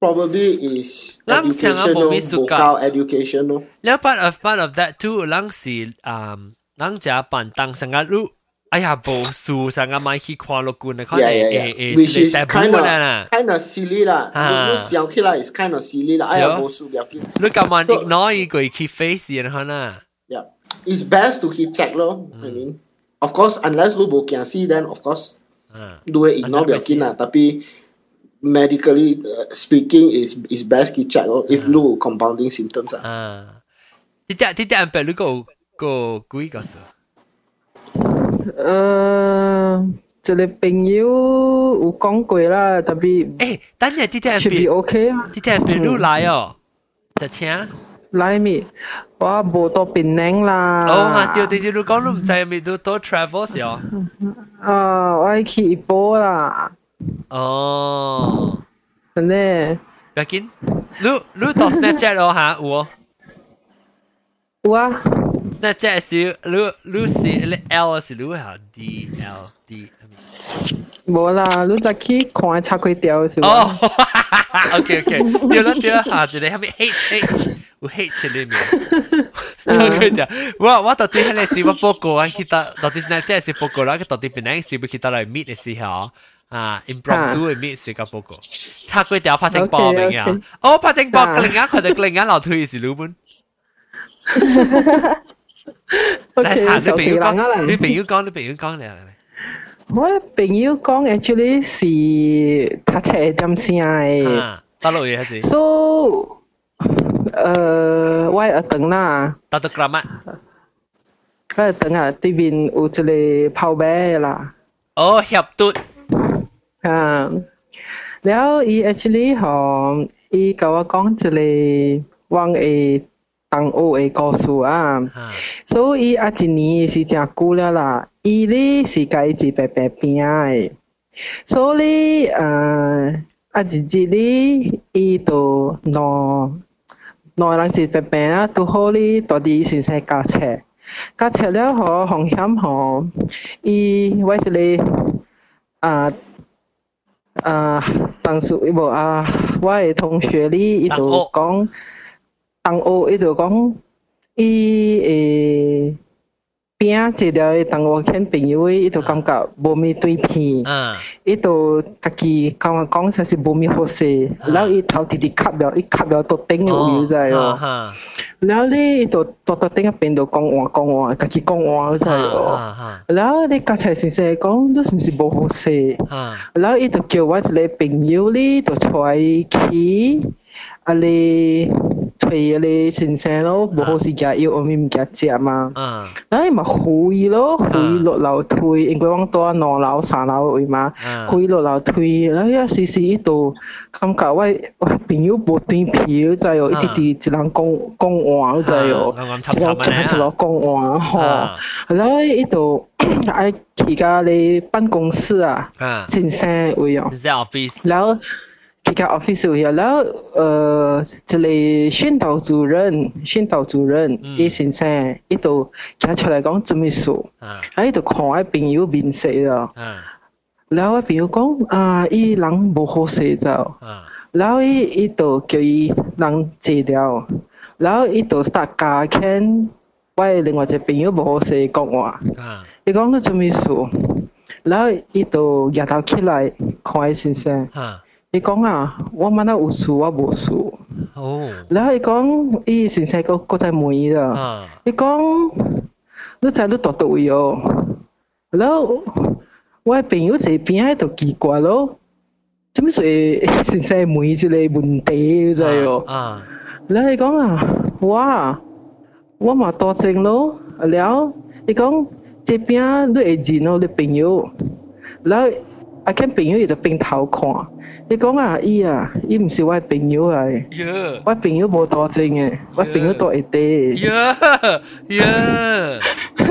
G: probably is lang educational,
A: vocal educational. Yeah, part of part of that too, lang si um lang jia pan tang sangat lu 哎呀，无数成日买去看落观啊，可能
G: Yeah,
A: 诶
G: yeah,
A: 诶
G: yeah.
A: 诶
G: Which
A: 之
G: is
A: 类
G: kind
A: 嘅
G: of
A: 啦。
G: kind of silly 啦。
A: 啊
G: 你你想起来 is kind of silly 啦。哎呀，冇事了紧。
A: 你咁慢 ignore 伊个去 face 然后呢？
G: Yeah, it's best to keep check 咯。I mean, of course, unless 你冇见死，then of course
A: 嗯，
G: 你会 ignore 唔要紧啦。tapi medically uh, speaking is is best keep check 咯。If 你有 compounding symptoms 啊。
A: 啊，啲啲啲啲人俾你个个几个数？
F: uh, celebeng you u kong kui lah tapi eh tanya tidak
A: should be okay lah tidak be
F: lu
A: lai
F: oh จะ
A: เชียไรมีว่าโบ
F: ตัวเป็นแน
A: งล่ะโอ้ฮะเดี๋ยวเดี๋ยวลูกก็รู้ใจมีดูตัว travel สิอ๋
F: อเออว่าขี่
A: โบ
F: ล่ะ
A: โอ้เนี่ยไปกินลู
F: ลูตัว
A: Snapchat อ๋อฮะอู๋อู๋ 你你是你 L 是你吓 D L D。
F: 冇啦，你就去看叉开条是
A: 哦，OK OK，对啦对啦，下一个系咪 H H 有 H 里面？错佢条，我我到底系你是我报告啊，去到到底 Snapchat 是报告啦，佢到底边个是不去到来 meet 嘅时候啊，impromptu 嘅 meet 是个报告，叉佢条拍成波明嘅，哦拍成波，另外佢哋另外老推是老本。
F: OK，
A: 你
F: 受
A: 朋友讲，
F: 人啊啦。
A: 你朋友讲，你朋友讲嚟嚟。
F: 我朋友讲，actually 是读册会点声嘅。
A: 啊，大陆嘢系是。
F: So，诶，我系等啦。
A: 大陆 grammar。
F: 我系等啊，呢边有一个泡杯啦。
A: 哦，协嘟。
F: 啊，然后伊 actually 嗬，伊甲我讲一个我嘅 同學嘅故事啊。所以啊一年是真久了啦，伊咧是家己白白拼嘅，所以呃啊一日咧伊就两两人是白白啊，拄好咧到底先生教册，教册了嗬風險嗬，伊我是咧啊啊當時無啊，我诶同学咧伊就講，同学伊就讲，伊诶，边一条诶同学欠朋友伊就感觉无咪对片，伊就家己甲我讲说是无咪好势，然后伊头直直吸了，伊吸了都顶了有在哦，然后咧就多多顶一边就讲话讲话，家己讲话有在哦，然后你刚才先生讲都是毋是无好势，然后伊就叫我一个朋友咧就出去，啊咧。你。推咧先生咯，无好时间要我咪唔记得食嘛。
A: 嗯。
F: 然后咪开咯，开落楼推，因为往多两楼三楼位嘛，开落楼推，然后一时时伊度感觉我我朋友无对票就哦，一啲啲一人讲讲话就哦，一人讲一路讲话吼，然后伊度爱去家你办公室啊，先生位哦，
A: 先生 office，
F: 然后。 去个 office 位啊，然后呃，一个训导主任，训导主任，伊先生，伊就行出来讲做咩事，啊，伊就看我朋友面色咯，然后我朋友讲啊，伊人无好势就， 然后伊伊就叫伊人戒掉，然后伊就 start 加倾，我另外一个朋友无好势讲话，伊讲你做咩事？然后伊就日头起来看伊先生， 伊讲啊，我问到有事，我无事。
A: 哦。
F: 然后伊讲，伊先生个个在问伊啦。伊讲，你知你读到位哦。然后我朋友这边喺度奇怪咯，怎么说先生问一个问题在哦？
A: 啊。
F: 然后伊讲啊，我我嘛多正咯。然后伊讲，这边你会认哦，你朋友。然后。啊，見朋友伊就边头看，伊讲啊，伊啊，伊毋是我朋友嚟，我朋友無多精嘅，我朋友多一啲。
A: 呀呀，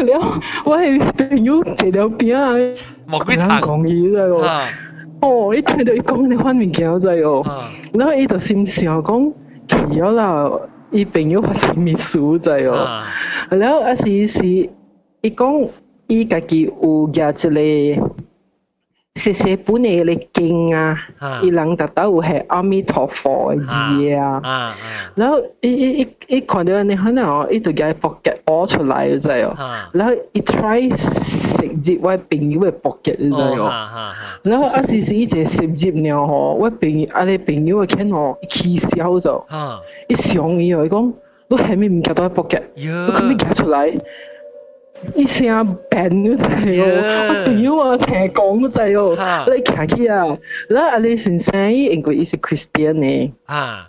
F: 了，我係朋友坐了邊啊，
A: 冇幾長
F: 講嘢知哦。哦，伊聽到伊講你翻物件知哦，然後伊就心想講，奇咗啦，伊朋友發生咩事知哦，然後啊是是，伊講伊家己有夾一個。細細本嚟嘅經啊，伊人特登有係阿弥陀佛嘅字啊，然後伊伊伊伊看到你可能哦，伊就嘅 pocket 攞出来嘅啫哦，然后一 try 食入我朋友嘅 pocket 嘅啫哦，然后啊時時伊就食入了吼，我朋友啊你朋友嘅見哦，氣笑咗，一想伊哦，伊講你係咪唔夾到 pocket，你可唔可以夾出来？伊声病嗰滞哦，我屌啊，成日讲嗰滞哦，你行起啊，然后啊你先生伊因为伊是 Christian 呢，
A: 啊，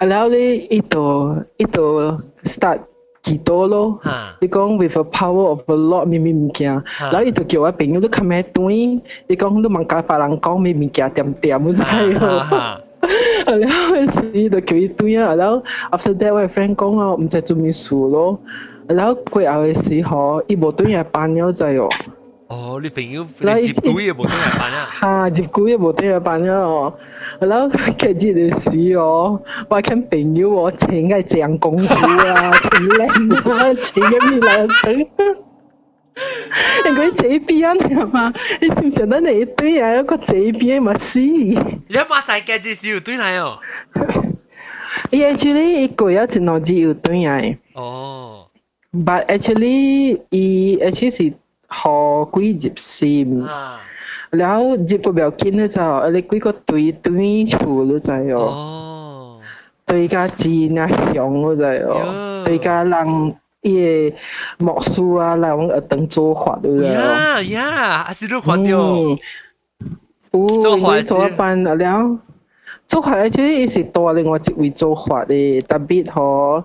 F: 然后你伊度伊度 start 祈祷咯，你讲 with the power of the Lord 咩咩物件，然后伊就叫我朋友你看咩对，你讲你问甲别人讲咩物件点点嗰滞哦。然后伊就叫伊对啊，然后 after that 我 friend 讲啊，唔知做咩事咯。 然后过后嘅时候，伊无对嘢办咗滞哦。
A: 哦，你朋友你接鬼也无对嘢办啊？
F: 吓，接鬼也无对嘢办咗哦。然后佢日嘅时哦，我看朋友哦，请个讲功夫啊，请靓啊，请个咩来等。因为这边系嘛，你想想到你对啊，一个这边嘛是。你
A: 阿妈在嘅只有对嚟哦。
F: 伊 actually 伊个有一两只有对嚟。
A: 哦。
F: But actually 伊 actually 是学几入心，然后入个表见咧就，你几个对对处咧就哦，对家字那响咧就哦，对家人伊莫书啊，来往等做法对唔对？
A: 呀呀，阿是都看到，
F: 有做做班了，做法 actually 伊是多另外一位做法嘅，特别嗬。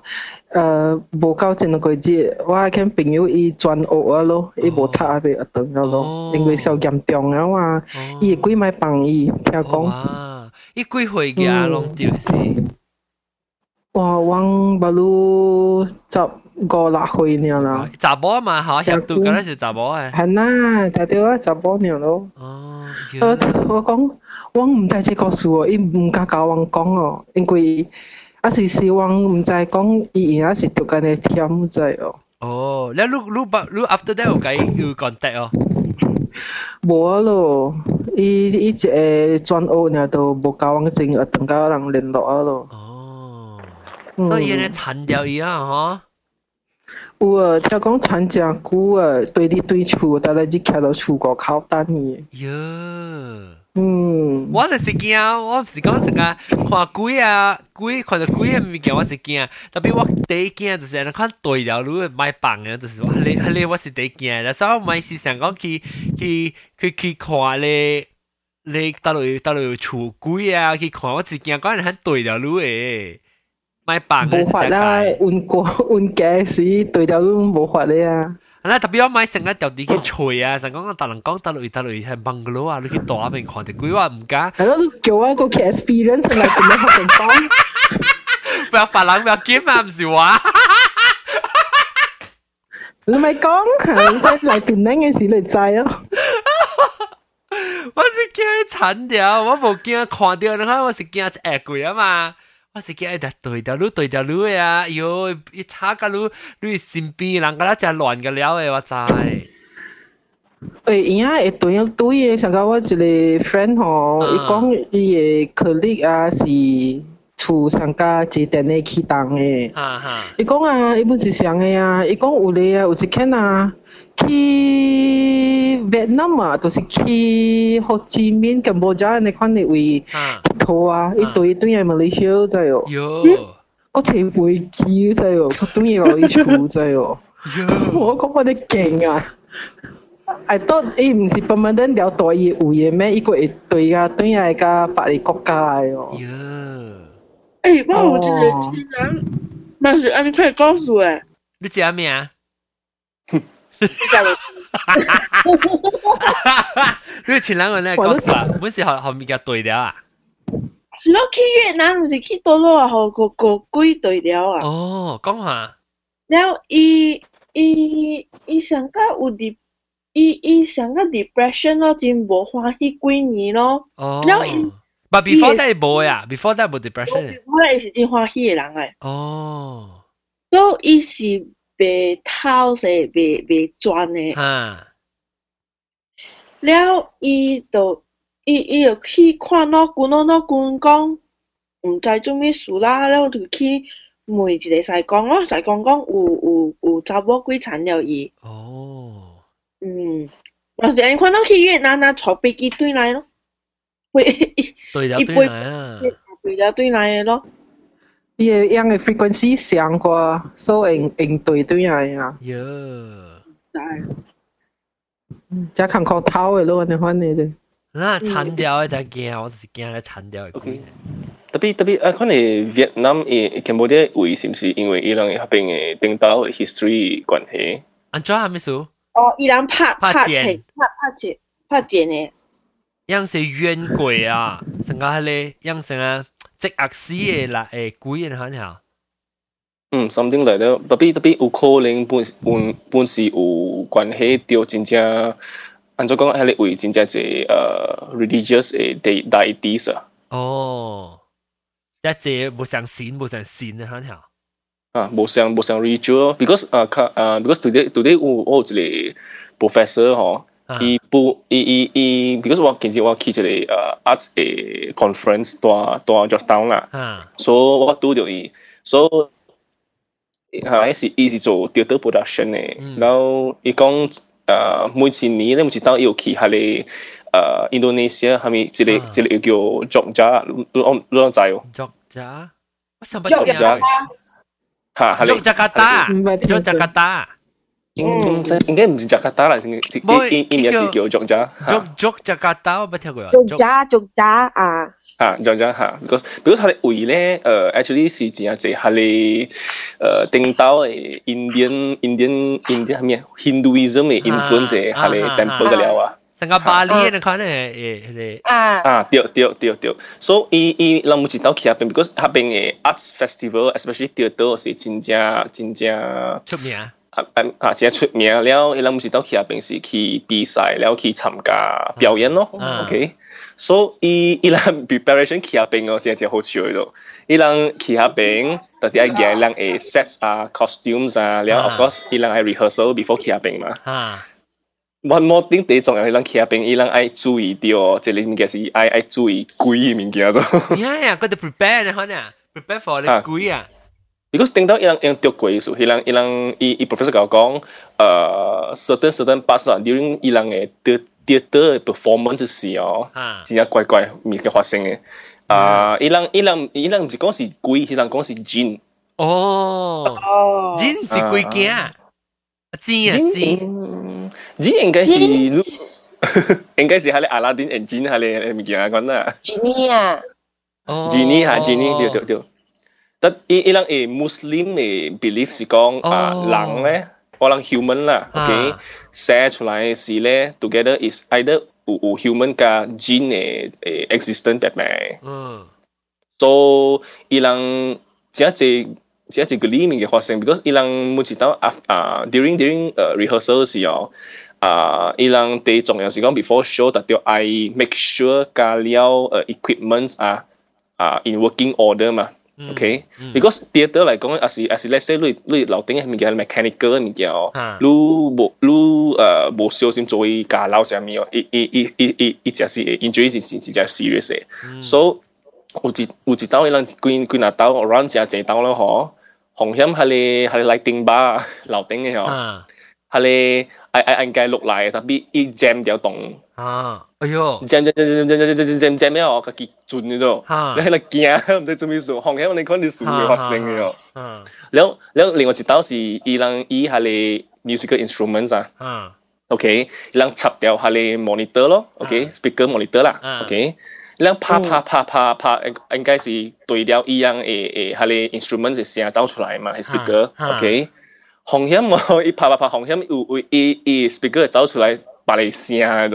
F: 诶无够正个字，我见朋友伊转学啊咯，伊无读啊边一顿啊咯，因为受严重啊嘛，伊几买帮伊听讲。
A: 哇！伊几岁嘅啊？拢掉是？
F: 哇！往不如十五六岁呢啦。
A: 查某嘛，好像读紧是查某诶。
F: 系啦，睇到啊，查某呢咯。
A: 哦。
F: 我我讲，我唔知这个事哦，伊唔敢教我讲哦，因为。 啊是希望毋知讲伊而家是讀緊嘅添知哦。
A: 哦，你你你把你 after that 有改有 contact 哦？
F: 无啊咯，伊伊一個轉學呢都无交往證，啊等到人联络啊咯。
A: 哦，所以呢残掉伊啊吼。
F: 有啊，聽講殘正久啊，对你对厝，但系只徛到厝個口等伊。
A: 喲。
F: 嗯，
A: 我就是惊，我唔是讲成个看鬼啊，鬼看到鬼嘅物件我是惊，特别我第一惊就是人看对了路买棒嘅，就是话你你我是第一惊，但系我唔系时常讲去去去去看你你到度到度厝鬼啊，去看我是惊讲人看对了路诶，买棒嘅。
F: 冇法啦，换过换嘅时对了路冇法咧啊。
A: 嗱，特别我买成日掉啲去吹啊，成讲个大人讲大陆大陆系 bungalow 啊，你去大边看啲鬼话唔假。
F: 系咯，叫我个 experience 嚟点样学讲？
A: 不要白人不要kiếm啊，唔是话。
F: 你咪讲系嚟电影嘅事嚟制啊！
A: 我是惊惨掉，我冇惊看到，你看我是惊一鬼啊嘛。 我是叫伊条对条路对条路的啊，哟，一查到你，你身边人个啦，真乱个了的，我知。
F: 哎，伊阿会对了对的，上加我一个 friend 吼，伊讲伊个学历啊是厝，上加自点的去当诶。
A: 啊哈。
F: 伊讲啊，伊不是像诶啊，伊讲有咧啊，有一天啊。去越南啊，就是去hồ chí minh 柬埔寨那款嘅位图啊，伊对对系马来西亚在哦。
A: 哟。
F: 个车飞机在哦，个对系我伊厝在哦。我讲我哋劲啊！I thought 伊毋是 permanent 了大伊有嘅咩？伊个会对啊，对啊个别个国家嘅哦。
B: 诶，我有一个亲人，嘛是安尼可以告诉诶。
A: 你叫咩啊？
B: 你叫我。
A: 你个亲人我嚟告诉啊，本是后后面嘅对了啊。
B: 是咯，去越南毋是去多罗啊，互个个鬼对了啊。
A: 哦，讲下。
B: 然后伊伊伊上加有啲。伊伊上个 depression 咯，真无欢喜几年咯。
A: 哦。然后伊，but before that 无呀，before that 无 depression。
B: 我系是真欢喜嘅人诶。
A: 哦。
B: 所以伊是 袂偷势，袂袂赚嘅。
A: 哈。
B: 了，伊就伊伊就去看老官，老老官讲，毋知做咩事啦，了就去问一个西公咯，西公讲有有有查某鬼缠了伊。
A: 哦。
B: 嗯，有时你看到去越南啊，坐飞机对来咯，会
A: 对了对来啊，
B: 对了对来嘅咯。
F: 伊个样嘅 frequency 上过，所以应应对对来啊。
A: 哟，
F: 即系看看头嘅咯，你看你哋。
A: 那残掉嘅就惊，我是惊咧残掉嘅鬼。
E: 特别特别啊，可能越南诶柬埔寨为是唔是因为伊朗嗰边嘅领导嘅 history 关系？
A: 安怎系咩事？
B: 哦，伊人拍拍拍拍剪拍剪嘅，
A: 样是冤鬼啊！成个系咧，样成啊， 即恶死嘅啦，诶鬼人很好。
E: 嗯，something 嚟了，特别特别有可能本本本是有关系到真正，按照讲系咧为真正系诶 religious 诶 deities 啊。
A: 哦，一只冇上线冇上线嘅很好。
E: 啊，冇上冇上 ritual，because 啊，卡啊，because today today 我我一个 professor 嗬， 伊不伊伊伊，because 我近日我去一个诶 arts 诶 conference 大大 Georgetown 啦，所以我拄到伊，所以系是伊是做 theatre production 嘅，然后伊讲诶每一年咧，每一档伊有去下咧诶 Indonesia 系咪一个一个叫 Jogja，你你你知哦？
A: Jogja，我上不知啊。
E: 吓，系
A: 你。Jakarta，Jakarta。
E: 应应该唔是 Jakarta 啦，应应应该是叫
A: Jogja。Jog Jog Jakarta 我冇听过。
B: Jogja Jogja 啊。
E: 吓，Jogja 吓，because because 佢哋位咧，诶，actually 是真系即系你诶定到诶 Indian Indian Indian 系咩 Hinduism 嘅 influence 系你 temple 嘅了啊。
A: 成个巴黎嘅可能诶诶
B: 啊
E: 啊对对对对，so 伊伊咱唔知道去下边，because 下边嘅 arts festival，especially theatre 是真正真正
A: 出名。
E: 啊啊啊！真系出名了，伊咱唔是到去下边是去比赛，了去参加表演咯。OK，所以伊咱 preparation 去下边哦，先系好笑咯。伊咱去下边，特啲系嘢，咱诶 sets 啊、costumes 啊，了 of course 伊咱系 rehearsal before 去下边嘛。
A: 啊。
E: one more thing 第一重要系咱企下边，伊咱爱注意到，即系应该是爱爱注意贵嘅物件咯。
A: 呀呀，佢哋 prepare 咧，可能 prepare for 你贵啊。
E: because 听到伊人用着贵数，伊人伊人伊伊 professor 讲讲，诶 certain certain parts 啊，during 伊人嘅 theatre performance 时哦，真系怪怪物嘅发生嘅。啊，伊人伊人伊人唔是讲是贵，伊人讲是 jin。
A: 哦，jin 是贵件。金啊金，
E: 金应该是应该是喺你阿拉丁 engine 喺你物件讲啦。
B: genie 啊，
E: 哦，genie 吓 genie 对对对。 但伊伊人诶 Muslim 诶 belief 是讲啊人咧，我人 human 啦，OK，写出来是咧，together is either 有有 human 加 gene 诶诶 existent 嘅咩？
A: 嗯。
E: 所以伊人只系。只系一个里面嘅发生，because 伊人每次到啊啊 during during 诶 rehearsal 时候，啊伊人第重要是讲 before show 特调爱 make sure 加了诶 equipments 啊啊 in working order 嘛， OK，because theatre 嚟講，有時有時 let's say 你你樓頂嘅物件係 mechanical 嘅物件哦，你無你誒無小心做伊架樓上面哦，伊伊伊伊伊伊只是 injury 是是比較 serious 嘅，so 有一有一刀伊人幾幾若刀 around 只隻刀咯嗬，紅險係你係你 lighting bar 樓頂嘅嗬，係你哎哎，应该落来，他比一尖掉洞
A: 啊！哎呦，
E: 尖尖尖尖尖尖尖尖尖尖咩哦，佮佮准呢度，你喺度惊，唔知做咩事，放喺我哋看啲树会发生嘅哦。嗯，然后然后另外一道是伊人伊下哩 musical instruments 啊，嗯，OK，伊人插掉下哩 monitor 咯，OK，speaker monitor 啦，OK，伊人啪啪啪啪啪，应应该是对掉伊人诶诶下哩 instruments 声走出来嘛，系 speaker，OK。Okay? 风险哦，伊拍拍拍风险，有有伊伊 speaker 走出来把你声迄种，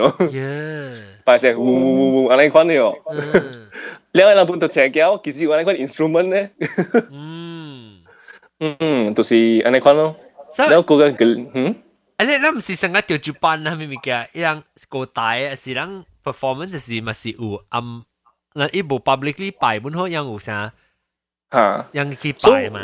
E: 把声呜呜呜呜，安尼款的哦。另外人本都请教，其实有安尼款 instrument 呢。嗯嗯，就是安尼款咯。แล้วกูก็คือหืมอันนี้นั่นสิสังกัดเดียวจุบันนะไม่มีแกยังกูตายสิรัง performance สิมาสิอูอัมนั่นอีบุ publicly ไปบุนหัวยังอูซะยังคีไปมา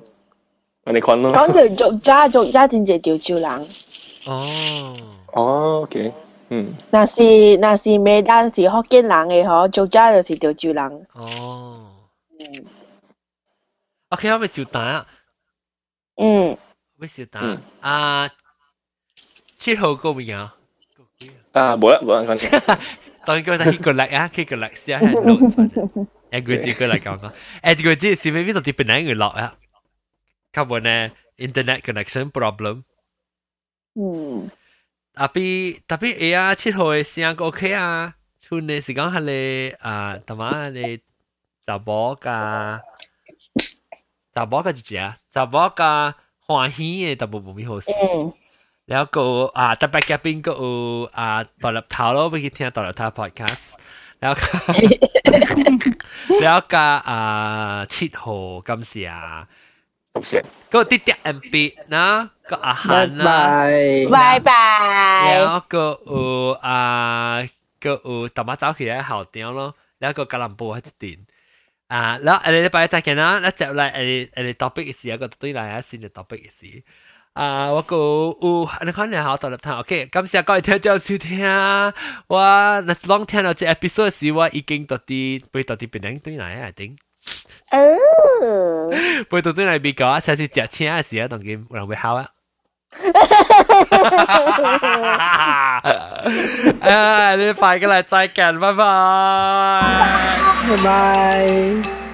E: 嗯。你看咯。
B: 讲条族家族家真系潮潮人。
A: 哦。
E: 哦，OK，嗯。
B: 那是那是咩单是福建人嘅嗬，族家就是潮潮人。
A: 哦。嗯。OK，我咪小蛋啊。
B: 嗯。
A: 咪小蛋啊，七号嗰边啊。
E: 啊，冇啦，冇啦，讲。
A: 当然嗰啲个力啊，佢个力写喺 notes 反正。诶，佢自己嚟讲讲，诶，佢自己是咪边度啲本来佢落啊 ？kawan eh internet connection problem.
B: Hmm.
A: Tapi tapi ia chit hồi siang có ok à. Chun ne si gang hale à tama ne ta bo ka ta bo ka gì à? Ta bo ka hoa hi e ta bo bo mi ho si. แล้วก็อ่าแต่ไปแกปิ้งก็อ่าตอนรับเท้าแล้วไปกินที่ตอนรับเท้า podcast แล้วก็แล้วก็อ่าชิดโหกำเสีย
B: 谢。个滴滴 M B
A: 呐，个阿涵呐，拜拜。然后个有啊，个有大妈早起来好点咯，然后个格兰布喺一点。啊，แล้วอะไรไปจากกันนะแล้วจะอะไรอะไรอะไร topic อีกก็ตัวนี้อะไรสิ่ง topic อีก啊，我个有安尼款然后到入头，OK，感谢各位听众收听。我那 long 听到这 episode 时，我已经到底，背到底变成对哪样定？
B: 哦，
A: 背到啲嚟边个？上次食青嘅时候，当佢有人会考啊！啊，你快过嚟再见，拜拜，
B: 拜拜。